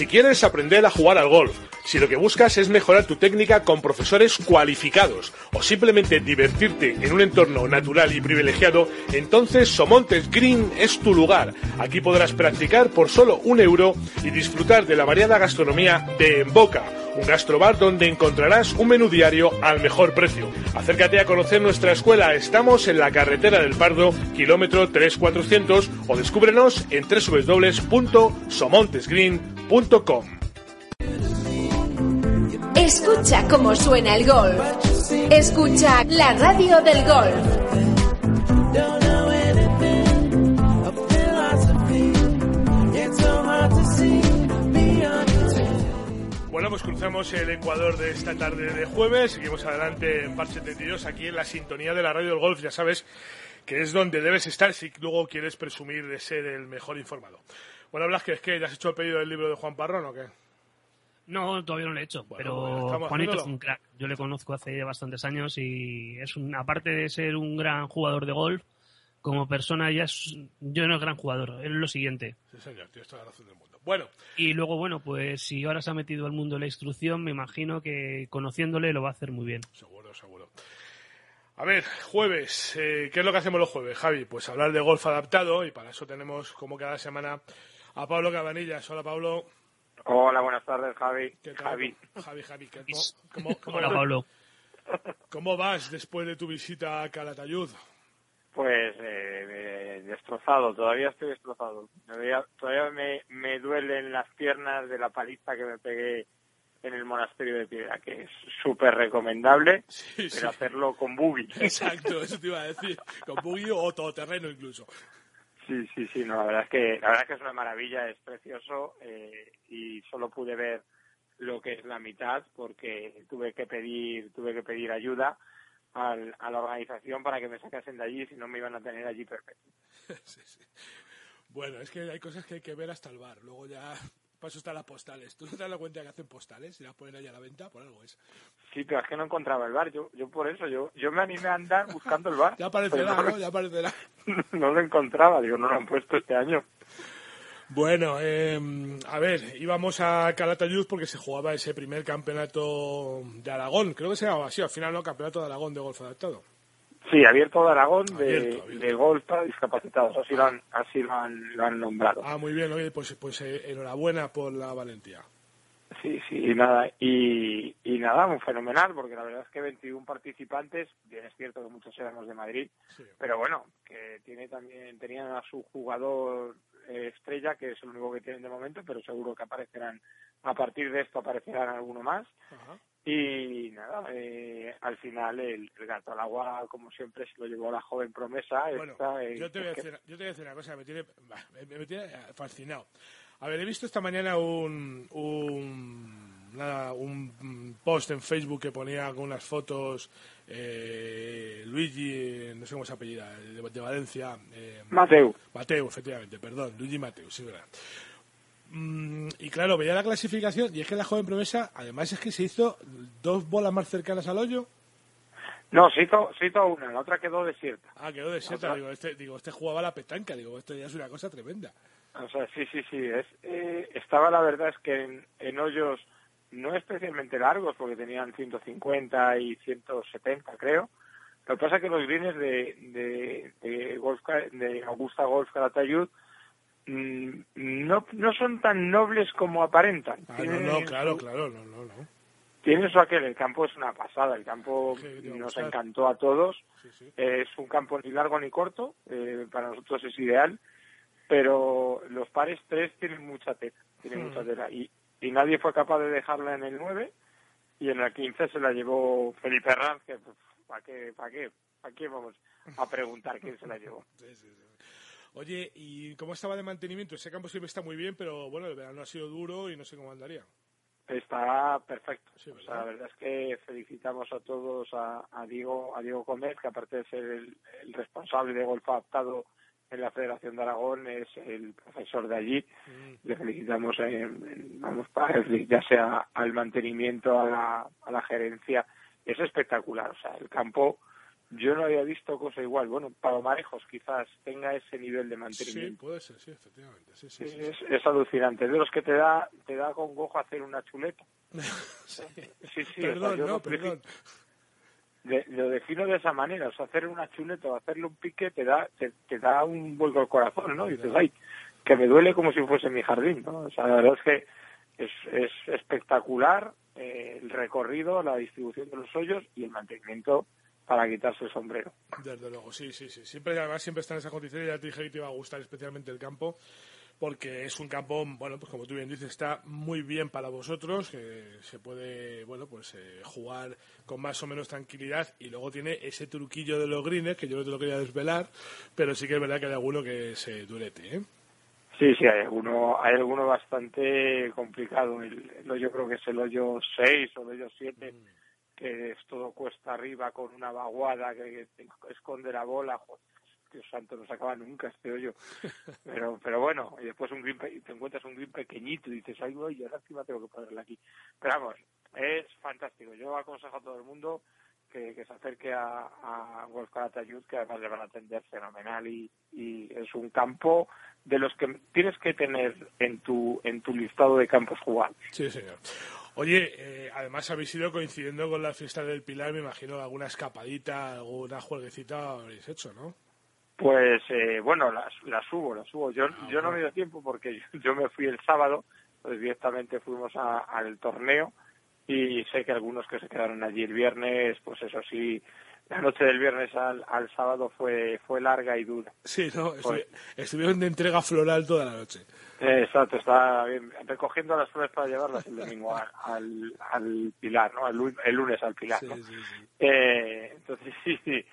Si quieres aprender a jugar al golf, si lo que buscas es mejorar tu técnica con profesores cualificados o simplemente divertirte en un entorno natural y privilegiado, entonces Somontes Green es tu lugar. Aquí podrás practicar por solo un euro y disfrutar de la variada gastronomía de En Boca, un gastrobar donde encontrarás un menú diario al mejor precio. Acércate a conocer nuestra escuela, estamos en la carretera del Pardo, kilómetro 3400 o descúbrenos en www.somontesgreen.com. Escucha cómo suena el golf. Escucha la radio del golf. Bueno, pues cruzamos el Ecuador de esta tarde de jueves. Seguimos adelante en Par 72, aquí en la sintonía de la radio del golf. Ya sabes que es donde debes estar si luego quieres presumir de ser el mejor informado. Bueno, Blas, que ya has hecho el pedido del libro de Juan Parrón o qué? No, todavía no lo he hecho, Bueno, pero Juanito es un crack. Yo le conozco hace bastantes años y es un, aparte de ser un gran jugador de golf, como persona ya es, yo no es gran jugador, es lo siguiente. Sí, señor, tienes toda la razón del mundo. Bueno, Y luego, bueno, pues si ahora se ha metido al mundo de la instrucción, me imagino que conociéndole lo va a hacer muy bien. seguro, seguro. A ver, jueves, eh, ¿qué es lo que hacemos los jueves, Javi? Pues hablar de golf adaptado y para eso tenemos, como cada semana, a Pablo Cabanillas. Hola, Pablo. Hola, buenas tardes, Javi. ¿Qué tal? Javi. Javi, Javi. ¿qué- cómo, cómo- cómo- Hola, Pablo. ¿Cómo vas después de tu visita a Calatayud? Pues eh, eh, destrozado, todavía estoy destrozado. Todavía, todavía me, me duelen las piernas de la paliza que me pegué en el monasterio de Piedra, que es súper recomendable, Sí, sí. pero hacerlo con buggy. Exacto, eso te iba a decir. Con buggy o todoterreno incluso. Sí, sí, sí, no, la verdad es que la verdad es que es una maravilla, es precioso eh, y solo pude ver lo que es la mitad porque tuve que pedir tuve que pedir ayuda al- a la organización para que me sacasen de allí, si no me iban a tener allí perfecto. Bueno, es que hay cosas que hay que ver hasta el bar. Luego ya Para eso están las postales. ¿Tú no te das cuenta que hacen postales y las ponen ahí a la venta? Por algo es. Sí, pero es que no encontraba el bar. Yo, yo por eso, yo, yo me animé a andar buscando el bar. ya aparecerá, ¿no? Ya aparecerá. no lo encontraba. Digo, no lo han puesto este año. Bueno, eh, a ver, íbamos a Calatayud porque se jugaba ese primer campeonato de Aragón. Creo que se llamaba así, al final, ¿no? Campeonato de Aragón de golf adaptado. Sí, abierto de Aragón de, Abierto, abierto. de golf para discapacitados. Así lo han, así lo han, lo han nombrado. Ah, muy bien, oye, pues, pues eh, enhorabuena por la valentía. Sí, sí, y nada, y, y nada, muy fenomenal, porque la verdad es que 21 participantes, bien es cierto que muchos éramos de Madrid, pero bueno, que tiene también, tenían a su jugador eh, estrella, que es el único que tienen de momento, pero seguro que aparecerán, a partir de esto aparecerán alguno más, y nada, eh, al final el, el gato al agua, como siempre, se lo llevó la joven promesa. Bueno, esta, eh, yo te, voy a decir, yo te voy a decir una cosa, me tiene, me, tiene eh, fascinado. A ver, he visto esta mañana un, un, nada, un post en Facebook que ponía con unas fotos eh, Luigi, no sé cómo se apellida, de, de Valencia. eh, Mateu. Mateu, efectivamente, perdón, Luigi Mateu, sí, verdad. Mm, y claro, veía la clasificación y es que la joven promesa, además es que se hizo dos bolas más cercanas al hoyo. No, se hizo, se hizo una, la otra quedó desierta. Ah, quedó desierta. Digo, este, digo, este jugaba la petanca. Digo, esto ya es una cosa tremenda. O sea, sí, sí, sí. Es, eh, estaba la verdad es que en, en hoyos no especialmente largos, porque tenían 150 y 170, creo. Lo que pasa es que los greens de, de, de, Golf de Augusta Golf Calatayud no, no son tan nobles como aparentan. Ah, no, no, claro, claro, no, no, no. Tiene eso aquel, el campo es una pasada, el campo nos encantó a todos, Sí, sí. Eh, es un campo ni largo ni corto, eh, para nosotros es ideal, pero los pares tres tienen mucha tela, tienen mucha tela, y, y nadie fue capaz de dejarla en el 9, y en la 15 se la llevó Felipe Ranz, que ¿para qué, para qué, para qué vamos a preguntar quién se la llevó? Sí, sí, sí. Oye, ¿y cómo estaba de mantenimiento? Ese campo siempre está muy bien, pero bueno, el verano ha sido duro y no sé cómo andaría. Está perfecto. Sí, o sea, la verdad es que felicitamos a todos a, a Diego a Diego Gómez, que aparte de ser el, el responsable de golf adaptado en la Federación de Aragón, es el profesor de allí. Le felicitamos, en- en- vamos, para, ya sea al mantenimiento, a la, a la gerencia. Es espectacular. O sea, el campo, yo no había visto cosa igual. Bueno, Palomarejos quizás tenga ese nivel de Sí, mantenimiento. puede ser, sí, efectivamente. Sí, sí, sí, Es, es alucinante. De los que te da, te da con gojo hacer una chuleta. sí. Sí, sí, o sea, perdón, yo no, lo perdón. de- lo defino de esa manera, o sea, hacer una chuleta o hacerle un pique te da, te, te da un vuelco al corazón, ¿no? Y dices, ay, que me duele como si fuese mi jardín, ¿no? O sea, la verdad es que es, es espectacular eh, el recorrido, la distribución de los hoyos y el mantenimiento para quitarse el sombrero. Desde luego, sí, sí, sí. Siempre, además, siempre está en esa condición y ya te dije que te iba a gustar especialmente el campo, porque es un campo, bueno, pues como tú bien dices, está muy bien para vosotros, que se puede, bueno, pues eh, jugar con más o menos tranquilidad y luego tiene ese truquillo de los greens, que yo no te lo quería desvelar, pero sí que es verdad que hay alguno que se durete, ¿eh? Sí, sí, hay alguno, hay alguno bastante complicado. El, el hoyo creo que es el hoyo 6 o el hoyo 7, que es todo cuesta arriba con una vaguada que, que esconde la bola. Joder, Dios santo, no se acaba nunca este hoyo. Pero, pero bueno, y después un green te encuentras un green pequeñito y dices, ay, voy, ahora encima tengo que ponerla aquí. Pero vamos, es fantástico. Yo aconsejo a todo el mundo que, que se acerque a, a Golf Calatayud, que además le van a atender fenomenal y, y es un campo de los que tienes que tener en tu en tu listado de campos jugados. Sí, señor. Oye, eh, además habéis ido coincidiendo con la fiesta del Pilar, me imagino alguna escapadita, alguna jueguecita habréis hecho, ¿no? Pues eh, bueno, las, las subo, las subo. Yo, Ah, yo no me dio tiempo porque yo, yo me fui el sábado, pues directamente fuimos a- al torneo y sé que algunos que se quedaron allí el viernes, pues eso sí, la noche del viernes al, al sábado fue fue larga y dura. Sí, ¿no? Pues- estuvieron de entrega floral toda la noche. Eh, Exacto, está bien, recogiendo las flores para llevarlas el domingo al, al, al Pilar, ¿no? El, lu- el lunes al Pilar, ¿no? Eh, entonces sí, sí,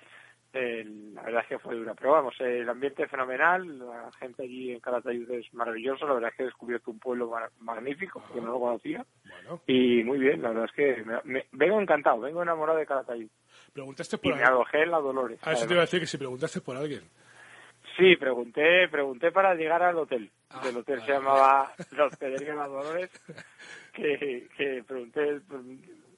eh, la verdad es que fue dura. Pero vamos, eh, el ambiente es fenomenal, la gente allí en Calatayud es maravilloso, la verdad es que he descubierto un pueblo ma- magnífico, que no lo conocía. Y muy bien, la verdad es que me- me- vengo encantado, vengo enamorado de Calatayud. Preguntaste Y por me alguien. alojé en la Dolores. Ah, eso te iba a decir que si preguntaste por alguien. Sí, pregunté, pregunté para llegar al hotel. Ah, el hotel se llamaba La Hospedería Las Dolores, que, que pregunté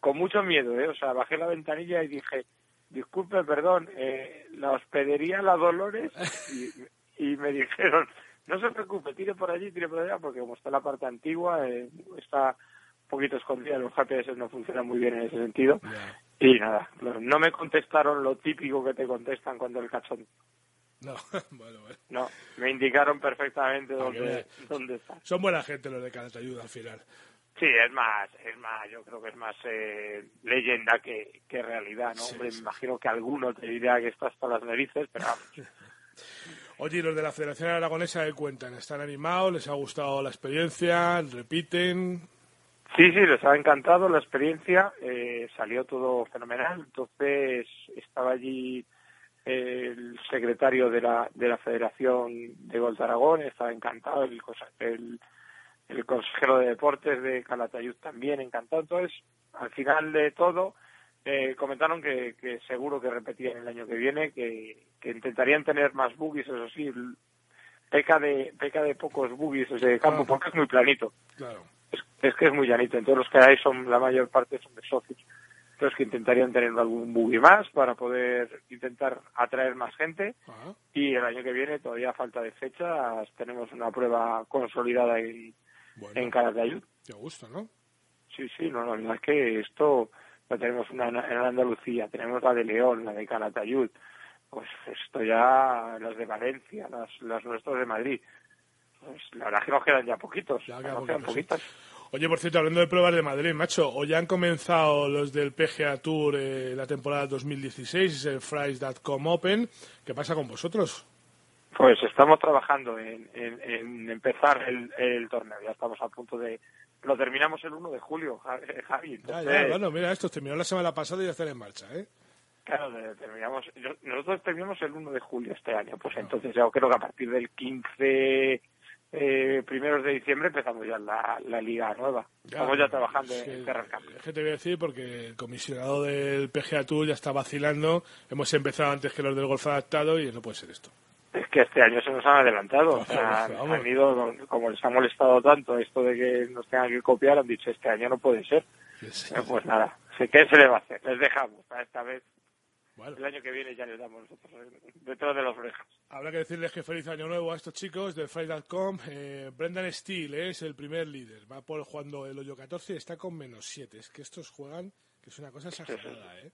con mucho miedo, ¿eh? O sea, bajé la ventanilla y dije, disculpe, perdón, eh, La Hospedería Las Dolores, y, y me dijeron, no se preocupe, tire por allí, tire por allá, porque como está la parte antigua, eh, está un poquito escondida, los GPS no funcionan muy bien en ese sentido. Y nada, no me contestaron lo típico que te contestan cuando el cachón. No, bueno, bueno. No, me indicaron perfectamente dónde, dónde está. Son buena gente los de Calatayud al final. Sí, es más, es más, yo creo que es más eh, leyenda que, que realidad, ¿no? Hombre, me imagino que alguno te dirá que está hasta las narices, pero vamos. Oye, ¿y los de la Federación Aragonesa qué cuentan? ¿Están animados? ¿Les ha gustado la experiencia? ¿Repiten? Sí, sí, les ha encantado la experiencia, eh, salió todo fenomenal, entonces estaba allí el secretario de la, de la Federación de Golf de Aragón, estaba encantado, el, el consejero de deportes de Calatayud también encantado, entonces al final de todo eh, comentaron que, que seguro que repetían el año que viene, que, que intentarían tener más buggies, eso sí, peca de, peca de pocos buggies ese campo porque es muy planito Claro. es, es que es muy llanito. Entonces los que hay son, la mayor parte son de socios. Entonces que intentarían tener algún buggy más para poder intentar atraer más gente. Ajá. Y el año que viene, todavía falta de fechas, tenemos una prueba consolidada en, Bueno. en Calatayud. Te gusta, ¿no? Sí, sí, no, no, la verdad es que esto lo tenemos una en Andalucía, tenemos la de León, la de Calatayud, pues esto ya, las de Valencia, las, las nuestras de Madrid. Pues la verdad es que nos quedan ya poquitos, Ya nos queda quedan poquito, sí. poquitas. Oye, por cierto, hablando de pruebas de Madrid, macho, hoy ya han comenzado los del PGA Tour eh, la temporada 2016, es el Fries.com Open. ¿Qué pasa con vosotros? Pues estamos trabajando en, en- en empezar el, el torneo. Ya estamos a punto de... Lo terminamos el 1 de julio, eh, Javi. Ya, Entonces, ya, bueno, mira, esto terminó la semana pasada y ya están en marcha, ¿eh? Claro, terminamos, nosotros terminamos el 1 de julio este año. Pues entonces yo creo que a partir del 15 eh, primeros de diciembre empezamos ya la, la liga nueva. Estamos ya trabajando es que- en cerrar campo. Es que te voy a decir porque el comisionado del PGA Tour ya está vacilando. Hemos empezado antes que los del golf adaptado y no puede ser esto. Es que este año se nos han adelantado. O sea, han ido, como les ha molestado tanto esto de que nos tengan que copiar, han dicho este año no puede ser. Eh, Pues nada, sé que se le va a hacer. Les dejamos. Para esta vez, el año que viene ya les damos nosotros eh, detrás de las orejas. Habrá que decirles que feliz año nuevo a estos chicos de Fry.com. Eh, Brendan Steele es el primer líder. Va por jugando el hoyo 14 y está con menos 7. Es que estos juegan, que es una cosa exagerada, ¿eh?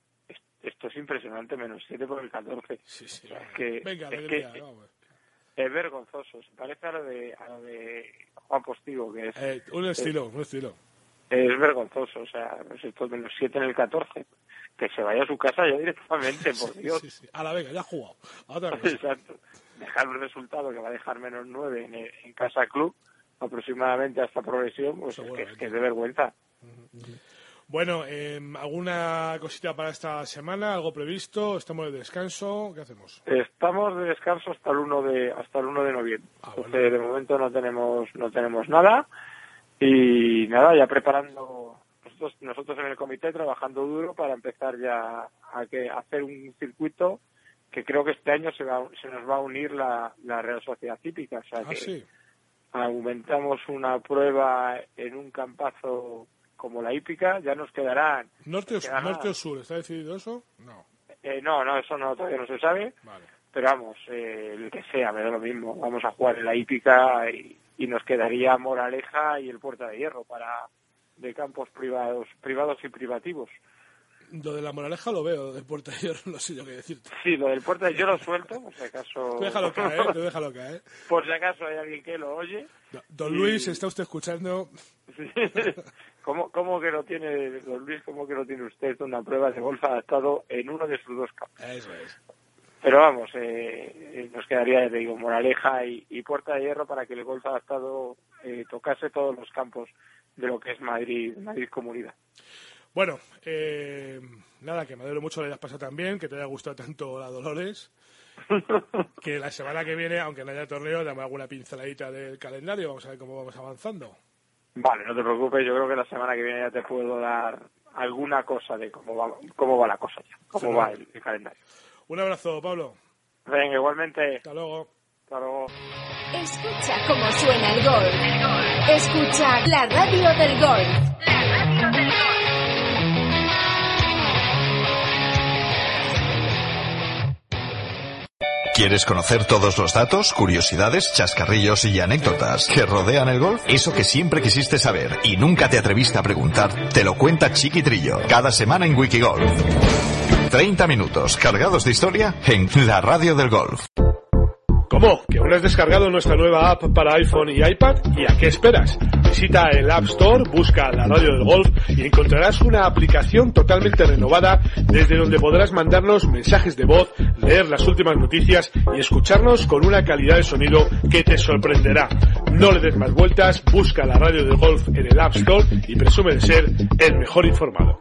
Esto es impresionante, menos 7 por el 14. Sí, sí. O sea, es que, Venga, es, alegría, que vamos. es vergonzoso. Se parece a lo de, a lo de Juan Postigo, que es, Eh, un estilo, un estilo. es vergonzoso. O sea, esto menos 7 en el 14. Que se vaya a su casa ya directamente, por Dios. Sí, sí. A la venga, ya ha jugado. A otra cosa. Exacto. Dejar un resultado que va a dejar menos 9 en, en casa club, aproximadamente hasta progresión, pues es que, es que es de vergüenza. Bueno, eh, ¿alguna cosita para esta semana? ¿Algo previsto? ¿Estamos de descanso? ¿Qué hacemos? Estamos de descanso hasta el 1 de hasta el 1 de noviembre. Ah, Entonces, de momento no tenemos no tenemos nada y nada, ya preparando nosotros nosotros en el comité trabajando duro para empezar ya a que a hacer un circuito que creo que este año se va se nos va a unir la, la Real Sociedad Típica, o sea Ah, que sí. aumentamos una prueba en un campazo como la hípica, ya nos quedarán ¿Norte norte o sur? ¿Está decidido eso? No. eh, no, no, eso no todavía no se sabe. Vale. Pero vamos, eh, el que sea, me da lo mismo. Vamos a jugar en la hípica y, y nos quedaría Moraleja y el Puerta de Hierro para de campos privados, privados y privativos. Lo de la moraleja lo veo, de Puerta de Hierro no sé yo qué decirte. Sí, lo del Puerta de Hierro lo suelto, por si acaso. Tú déjalo caer, tú déjalo caer. por si acaso hay alguien que lo oye. Don Y- Luis, ¿está usted escuchando? ¿Cómo, ¿Cómo que lo tiene, don Luis, cómo que lo tiene usted una prueba de golf adaptado en uno de sus dos campos? Eso es. Pero vamos, eh, eh, nos quedaría, te digo, Moraleja y, y Puerta de Hierro para que el golf adaptado eh, tocase todos los campos de lo que es Madrid, Madrid Comunidad. Bueno, eh, nada, que me alegro mucho que hayas pasado también, que te haya gustado tanto la Dolores. que la semana que viene, aunque no haya torneo, dame alguna pinceladita del calendario, vamos a ver cómo vamos avanzando. Vale, no te preocupes, yo creo que la semana que viene ya te puedo dar alguna cosa de cómo va, cómo va la cosa ya, cómo va el, el calendario. Un abrazo, Pablo. Venga, igualmente. Hasta luego. Claro. Escucha cómo suena el gol. Escucha la radio del gol. ¿Quieres conocer todos los datos, curiosidades, chascarrillos y anécdotas que rodean el golf? Eso que siempre quisiste saber y nunca te atreviste a preguntar, te lo cuenta Chiquitrillo cada semana en Wikigolf. 30 minutos cargados de historia en la radio del golf. ¿Cómo? ¿Que aún has descargado nuestra nueva app para iPhone y iPad? ¿Y a qué esperas? Visita el App Store, busca la radio del golf y encontrarás una aplicación totalmente renovada desde donde podrás mandarnos mensajes de voz, leer las últimas noticias y escucharnos con una calidad de sonido que te sorprenderá. No le des más vueltas, busca la radio del golf en el App Store y presume de ser el mejor informado.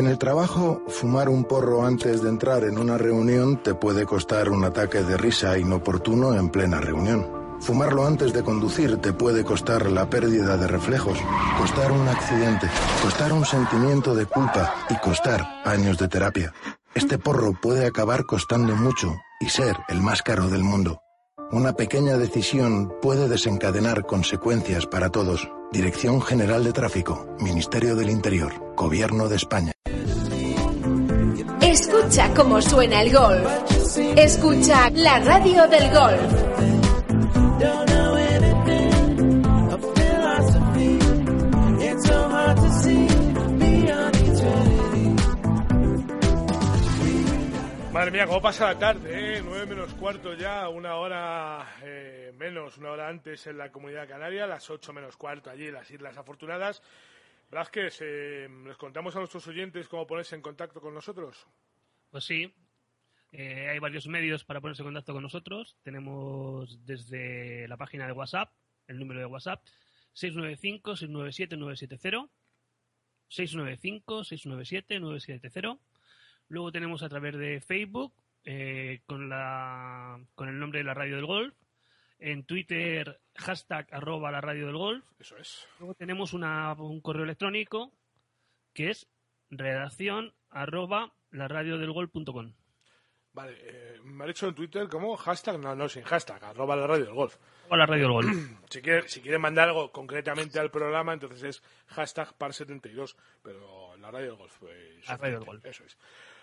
En el trabajo, fumar un porro antes de entrar en una reunión te puede costar un ataque de risa inoportuno en plena reunión. Fumarlo antes de conducir te puede costar la pérdida de reflejos, costar un accidente, costar un sentimiento de culpa y costar años de terapia. Este porro puede acabar costando mucho y ser el más caro del mundo. Una pequeña decisión puede desencadenar consecuencias para todos. Dirección General de Tráfico, Ministerio del Interior, Gobierno de España. Escucha cómo suena el golf. Escucha la radio del golf. Madre mía, cómo pasa la tarde, ¿eh? 9 menos cuarto ya, una hora eh, menos, una hora antes en la Comunidad Canaria, las 8 menos cuarto allí en las Islas Afortunadas. Velázquez, eh, ¿les contamos a nuestros oyentes cómo ponerse en contacto con nosotros? Pues sí, eh, hay varios medios para ponerse en contacto con nosotros. Tenemos desde la página de WhatsApp, el número de WhatsApp, 695-697-970, 695-697-970. Luego tenemos a través de Facebook, eh, con, la, con el nombre de la radio del golf. En Twitter, hashtag arroba la radio del golf. Eso es. Luego tenemos una, un correo electrónico que es redacción arroba la radio del golf.com. Vale, eh, me ha dicho en Twitter como hashtag, no, no, sin hashtag, arroba la radio del golf. Arroba la radio del golf. si quieren si quiere mandar algo concretamente al programa, entonces es hashtag par72, pero la radio del golf. La radio del golf. Eso es.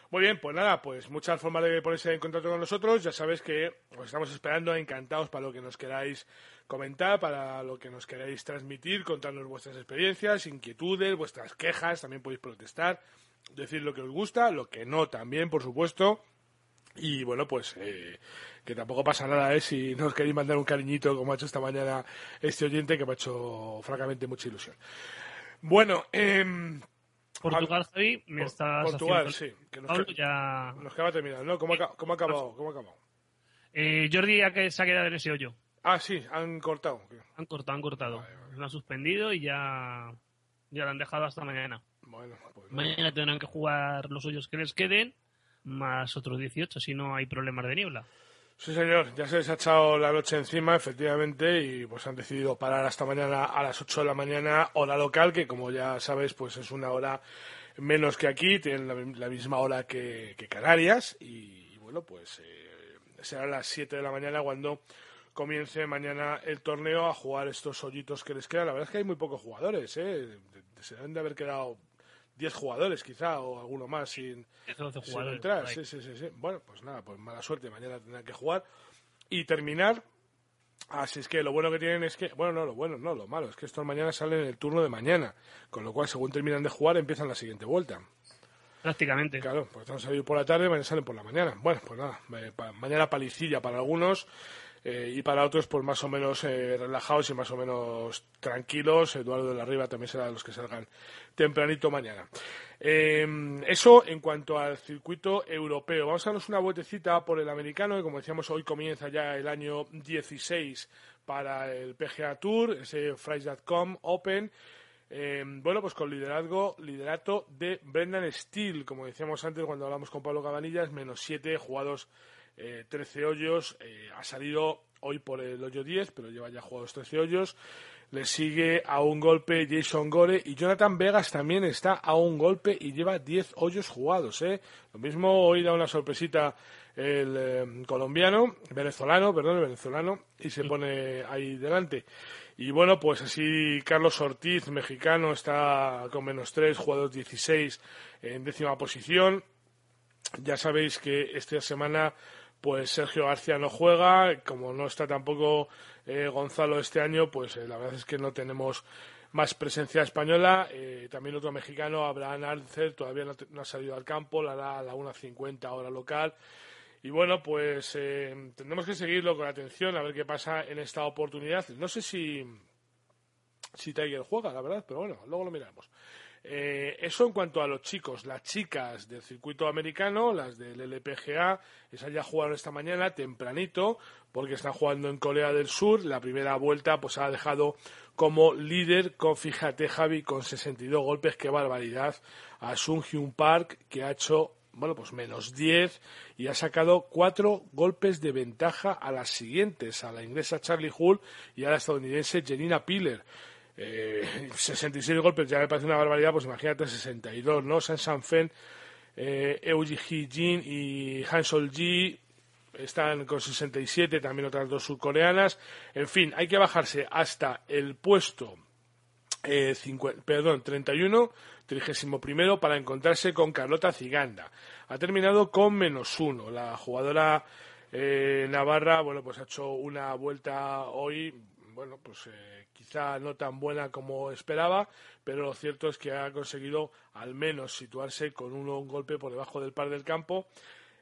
Muy bien, pues nada, pues muchas formas de ponerse en contacto con nosotros. Ya sabes que os estamos esperando encantados para lo que nos queráis comentar, para lo que nos queráis transmitir, contarnos vuestras experiencias, inquietudes, vuestras quejas, también podéis protestar, decir lo que os gusta, lo que no también, por supuesto. Y bueno, pues eh, que tampoco pasa nada ¿eh? si nos queréis mandar un cariñito como ha hecho esta mañana este oyente que me ha hecho francamente mucha ilusión. Bueno, eh, Portugal, Javi, me estás Portugal, haciendo- sí. Que nos, Pablo, ya... nos queda terminado, ¿no? ¿Cómo ha, ca- cómo ha acabado? ¿Cómo ha acabado? Eh, Jordi ya que se ha quedado en ese hoyo. Ah, sí, han cortado. Han cortado, han cortado. Lo han suspendido y ya, ya lo han dejado hasta mañana. Bueno, pues Mañana tendrán que jugar los hoyos que les queden, más otros 18, si no hay problemas de niebla. Sí, señor, ya se les ha echado la noche encima, efectivamente, y pues han decidido parar hasta mañana a las 8 de la mañana, hora local, que como ya sabes, pues es una hora menos que aquí, tienen la, misma hora que, que Canarias, y, bueno, pues eh, será a las 7 de la mañana cuando comience mañana el torneo a jugar estos hoyitos que les quedan. La verdad es que hay muy pocos jugadores, ¿eh? Se deben de haber quedado 10 jugadores quizá, o alguno más sin, 10 o 12 sin entrar. Sí, sí, sí, sí. Bueno, pues nada, pues mala suerte. Mañana tendrán que jugar y terminar. Así es que lo bueno que tienen es que, bueno, no, lo bueno, no, lo malo es que estos mañana salen en el turno de mañana, con lo cual según terminan de jugar empiezan la siguiente vuelta. Prácticamente. Claro, pues están salido por la tarde, mañana salen por la mañana. Bueno, pues nada, eh, mañana palicilla para algunos eh, y para otros pues más o menos eh, relajados y más o menos tranquilos. Eduardo de la Riva también será de los que salgan tempranito mañana. Eh, eso en cuanto al circuito europeo. Vamos a darnos una vueltecita por el americano, que como decíamos hoy comienza ya el año 16 para el PGA Tour, ese Fries.com Open. Eh, bueno, pues con liderazgo, liderato de Brendan Steele, como decíamos antes cuando hablamos con Pablo Cabanillas, menos 7 jugados, eh, 13 hoyos. Eh, ha salido hoy por el hoyo 10, pero lleva ya jugados 13 hoyos. Le sigue a un golpe Jason Gore y Jonathan Vegas también está a un golpe y lleva 10 hoyos jugados. ¿eh? Lo mismo hoy da una sorpresita el eh, colombiano, venezolano, perdón, el venezolano, y se pone ahí delante. Y bueno, pues así Carlos Ortiz, mexicano, está con menos 3, jugados 16 en décima posición. Ya sabéis que esta semana pues Sergio García no juega, como no está tampoco eh, Gonzalo este año, pues eh, la verdad es que no tenemos más presencia española. Eh, también otro mexicano, Abraham Arcer, todavía no, ha salido al campo, la hará a la 1.50 hora local. Y bueno, pues tendremos que seguirlo con atención a ver qué pasa en esta oportunidad. No sé si, si Tiger juega, la verdad, pero bueno, luego lo miramos. Eh, eso en cuanto a los chicos. Las chicas del circuito americano, las del LPGA, esas ya jugaron esta mañana tempranito porque están jugando en Corea del Sur. La primera vuelta pues ha dejado como líder con, fíjate Javi, con 62 golpes, qué barbaridad, a Sung Hyun Park que ha hecho bueno, pues menos 10 y ha sacado cuatro golpes de ventaja a las siguientes, a la inglesa Charlie Hull y a la estadounidense Jenina Piller eh, 66 golpes ya me parece una barbaridad, pues imagínate 62, ¿no? San Sanfen, eh, Euji Jin y Hansol Ji están con 67, también otras dos surcoreanas. En fin, hay que bajarse hasta el puesto eh, perdón, 31, 31 primero, para encontrarse con Carlota Ziganda. Ha terminado con menos uno. La jugadora eh, Navarra, bueno, pues ha hecho una vuelta hoy, bueno, pues eh, quizá no tan buena como esperaba, pero lo cierto es que ha conseguido al menos situarse con un, golpe por debajo del par del campo.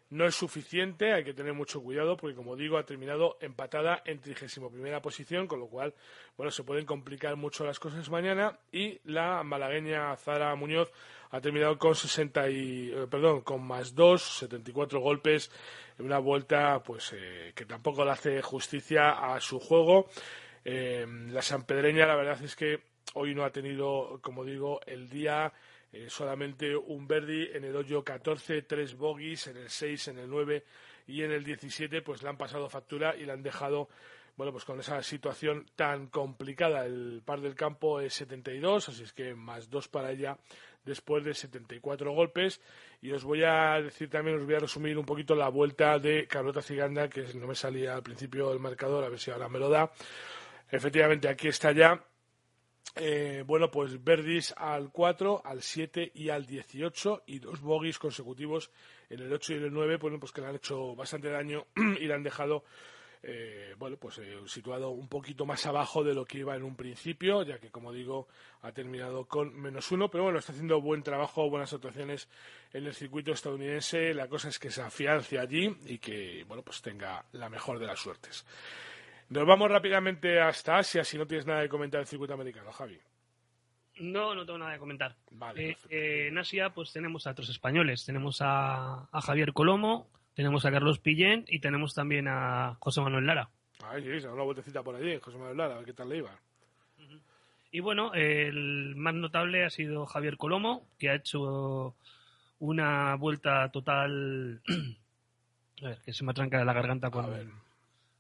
No es suficiente, hay que tener mucho cuidado porque, como digo, ha terminado empatada en 31 primera posición, con lo cual, bueno, se pueden complicar mucho las cosas mañana. Y la malagueña Zara Muñoz ha terminado con 60 y, eh, perdón, con más 2, 74 golpes en una vuelta, pues, eh, que tampoco le hace justicia a su juego. Eh, la Sanpedreña, la verdad es que hoy no ha tenido, como digo, el día eh, solamente un Verdi en el hoyo 14, tres bogies en el 6, en el 9 y en el 17, pues le han pasado factura y le han dejado, bueno, pues con esa situación tan complicada. El par del campo es 72, así es que más dos para ella después de 74 golpes. Y os voy a decir también, os voy a resumir un poquito la vuelta de Carlota Ciganda, que no me salía al principio del marcador, a ver si ahora me lo da. Efectivamente, aquí está ya. Eh, bueno, pues Verdis al 4, al 7 y al 18 y dos bogies consecutivos en el 8 y el 9, bueno, pues que le han hecho bastante daño y le han dejado, eh, bueno, pues eh, situado un poquito más abajo de lo que iba en un principio, ya que, como digo, ha terminado con menos uno, pero bueno, está haciendo buen trabajo, buenas actuaciones en el circuito estadounidense. La cosa es que se afiance allí y que, bueno, pues tenga la mejor de las suertes. Nos vamos rápidamente hasta Asia si no tienes nada de comentar del circuito americano, Javi. No, no tengo nada de comentar. Eh, eh, en Asia, pues tenemos a otros españoles. Tenemos a, Javier Colomo, tenemos a Carlos Pillén y tenemos también a José Manuel Lara. Ay, sí, se da una vueltecita por allí, José Manuel Lara, a ver qué tal le iba. Y bueno, el más notable ha sido Javier Colomo, que ha hecho una vuelta total. a ver, que se me atranca la garganta con,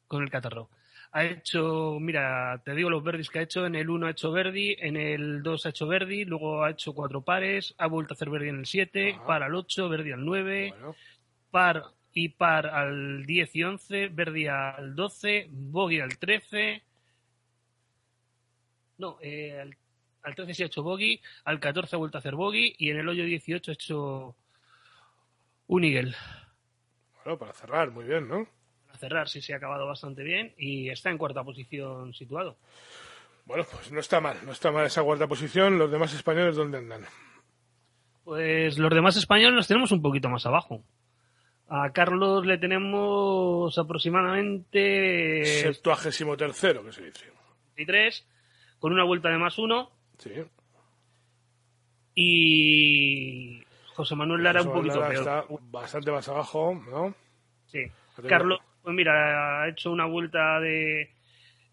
con el catarro ha hecho, mira, te digo los verdis que ha hecho, en el 1 ha hecho verdi, en el 2 ha hecho verdi, luego ha hecho cuatro pares, ha vuelto a hacer verdi en el 7, par al 8, verdi al 9, par y par al 10 y 11, verdi al 12, bogey al 13, no, eh, al, 13 sí ha hecho bogey, al 14 ha vuelto a hacer bogey y en el hoyo 18 ha hecho un eagle. Bueno, para cerrar, muy bien, ¿no? Cerrar sí se ha acabado bastante bien y está en cuarta posición situado. Bueno, pues no está mal, no está mal esa cuarta posición. ¿Los demás españoles dónde andan? Pues los demás españoles los tenemos un poquito más abajo. A Carlos le tenemos aproximadamente... Septuagésimo tercero, que se dice. Y tres, con una vuelta de más uno. Sí. Y José Manuel Lara un poquito peor. Está bastante más abajo, ¿no? Sí. Carlos pues mira, ha hecho una vuelta de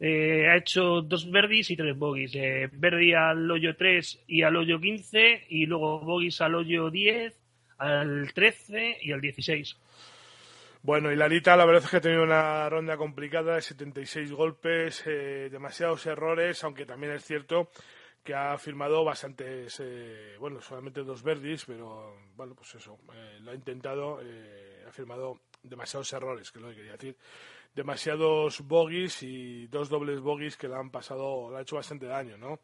eh, ha hecho dos verdis y tres bogies. Eh, verdi al hoyo 3 y al hoyo 15 y luego bogies al hoyo 10, al 13 y al 16. Bueno, y Lalita la verdad es que ha tenido una ronda complicada de 76 golpes, eh, demasiados errores, aunque también es cierto que ha firmado bastantes, eh, bueno, solamente dos verdis, pero bueno, pues eso, eh, lo ha intentado, ha firmado demasiados errores, que es lo que quería decir, demasiados bogies y dos dobles bogies que le han pasado, le ha hecho bastante daño, ¿no?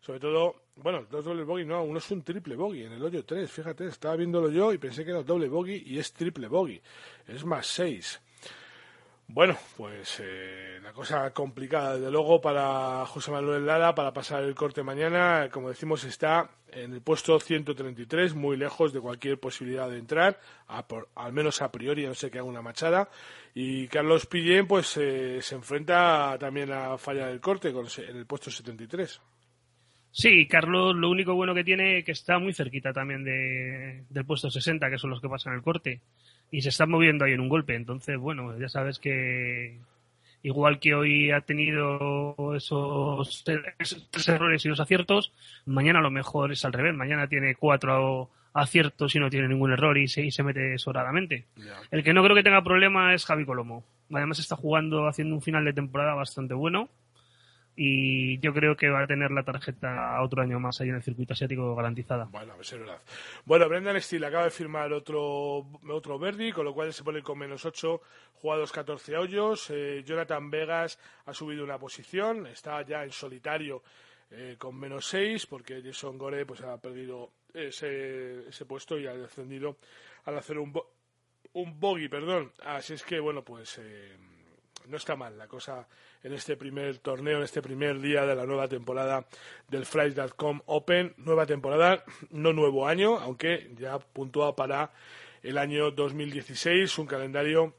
Sobre todo, bueno, dos dobles bogey, no, uno es un triple bogey en el hoyo 3, fíjate, estaba viéndolo yo y pensé que era doble bogey y es triple bogey, es más 6. Bueno, pues eh, la cosa complicada, desde luego, para José Manuel Lara, para pasar el corte mañana, como decimos, está en el puesto 133, muy lejos de cualquier posibilidad de entrar, al menos a priori, no sé que haga una machada. Y Carlos Pillén, pues eh, se enfrenta también a falla del corte en el puesto 73. Sí, Carlos lo único bueno que tiene es que está muy cerquita también de, del puesto 60, que son los que pasan el corte. Y se está moviendo ahí en un golpe. Entonces, bueno, ya sabes que igual que hoy ha tenido esos, tres errores y dos aciertos, mañana a lo mejor es al revés. Mañana tiene cuatro aciertos y no tiene ningún error y se, y se mete sobradamente. El que no creo que tenga problema es Javi Colomo. Además está jugando, haciendo un final de temporada bastante bueno y yo creo que va a tener la tarjeta otro año más ahí en el circuito asiático garantizada. Bueno, a verdad. Bueno, Brendan Steele acaba de firmar otro, otro Verdi, con lo cual se pone con menos 8, jugados 14 hoyos. Eh, Jonathan Vegas ha subido una posición, está ya en solitario eh, con menos 6, porque Jason Gore pues, ha perdido ese, ese puesto y ha descendido al hacer un, un bogey, perdón. Así es que, bueno, pues eh, no está mal la cosa en este primer torneo, en este primer día de la nueva temporada del Flight.com Open. Nueva temporada, no nuevo año, aunque ya puntúa para el año 2016, un calendario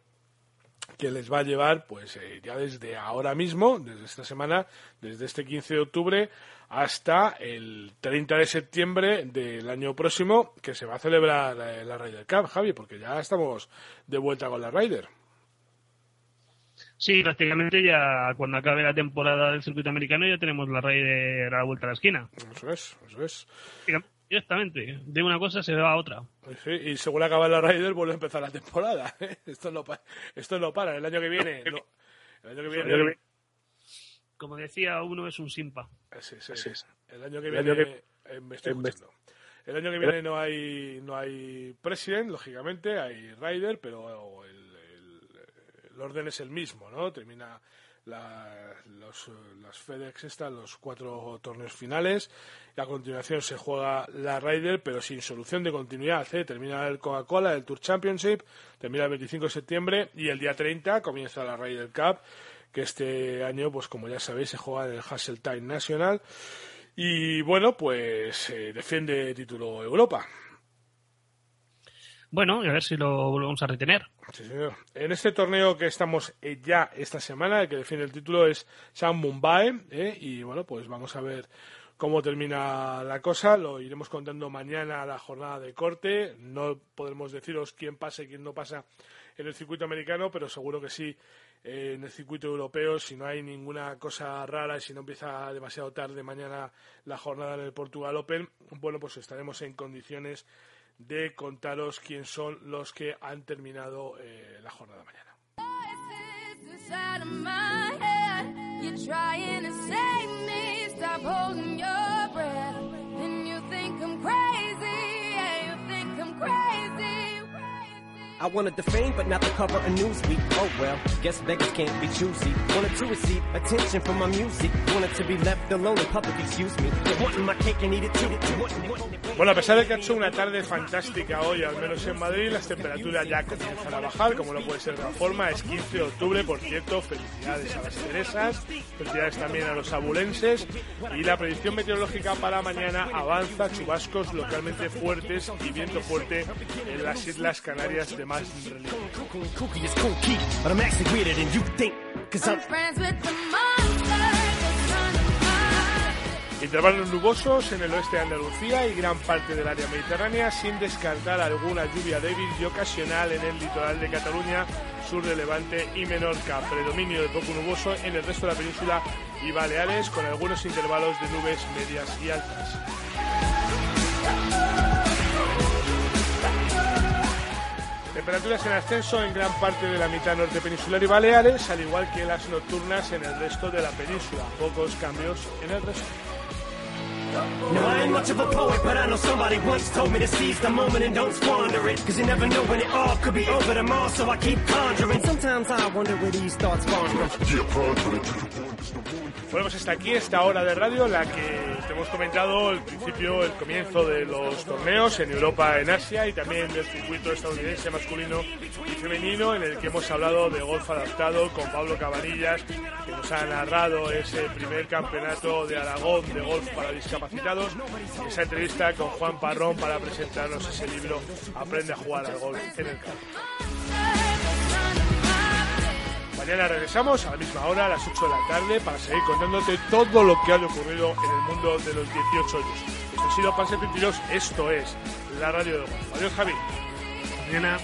que les va a llevar, pues eh, ya desde ahora mismo, desde esta semana, desde este 15 de octubre hasta el 30 de septiembre del año próximo, que se va a celebrar eh, la Ryder Cup, Javi, porque ya estamos de vuelta con la Ryder. Sí, prácticamente ya cuando acabe la temporada del circuito americano ya tenemos la raíz de la vuelta a la esquina. Eso es, eso es. Directamente, de una cosa se va a otra. Sí, y según acaba la Ryder vuelve a empezar la temporada. ¿eh? Esto, no, esto no para, el año que viene... el año que viene... Como decía uno, es un simpa. Sí, sí, sí. El año que viene... Eh, me estoy El año que viene no hay no hay president, lógicamente, hay rider, pero el el orden es el mismo, ¿no? Termina los, las FedEx están los cuatro torneos finales a continuación se juega la Ryder pero sin solución de continuidad ¿eh? termina el Coca-Cola el Tour Championship termina el 25 de septiembre y el día 30 comienza la Ryder Cup que este año pues como ya sabéis se juega en el Hasseltine National y bueno pues eh, defiende título Europa bueno, y a ver si lo volvemos a retener. Sí, señor. En este torneo que estamos eh, ya esta semana, el que define el título es San Mumbai, ¿eh? y bueno, pues vamos a ver cómo termina la cosa. Lo iremos contando mañana a la jornada de corte. No podremos deciros quién pasa y quién no pasa en el circuito americano, pero seguro que sí eh, en el circuito europeo. Si no hay ninguna cosa rara y si no empieza demasiado tarde mañana la jornada en el Portugal Open, bueno, pues estaremos en condiciones de contaros quién son los que han terminado eh, la jornada mañana. I wanted the fame, but not the cover of Newsweek. Oh well, guess beggars can't be choosy. Wanted to receive attention from my music. Wanted to be left alone in public, excuse me. My cake and eat it too. Bueno, a pesar de que ha hecho una tarde fantástica hoy, al menos en Madrid, las temperaturas ya comienzan a bajar, como no puede ser de otra forma. Es 15 de octubre, por cierto, felicidades a las Teresas, felicidades también a los abulenses. Y la predicción meteorológica para mañana avanza chubascos localmente fuertes y viento fuerte en las Islas Canarias de más Intervalos nubosos en el oeste de Andalucía y gran parte del área mediterránea, sin descartar alguna lluvia débil y ocasional en el litoral de Cataluña, sur de Levante y Menorca. Predominio de poco nuboso en el resto de la península y Baleares, con algunos intervalos de nubes medias y altas. Temperaturas en ascenso en gran parte de la mitad norte peninsular y Baleares, al igual que las nocturnas en el resto de la península. Pocos cambios en el resto. Now I ain't much of a poet, but I know somebody once told me to seize the moment and don't squander it. Cause you never know when it all could be over tomorrow, so I keep conjuring. Sometimes I wonder where these thoughts pues hasta aquí esta hora de radio, la que hemos comentado el principio, el comienzo de los torneos en Europa, en Asia y también del circuito estadounidense masculino y femenino, en el que hemos hablado de golf adaptado con Pablo que nos ha narrado ese primer campeonato de Aragón de golf para y esa entrevista con Juan Parrón para presentarnos ese libro Aprende a jugar al golf en el campo. Mañana regresamos a la misma hora, a las 8 de la tarde, para seguir contándote todo lo que ha ocurrido en el mundo de los 18 años. Esto ha sido Pase 22, esto es la radio de Golf. Adiós, Javi. Mañana.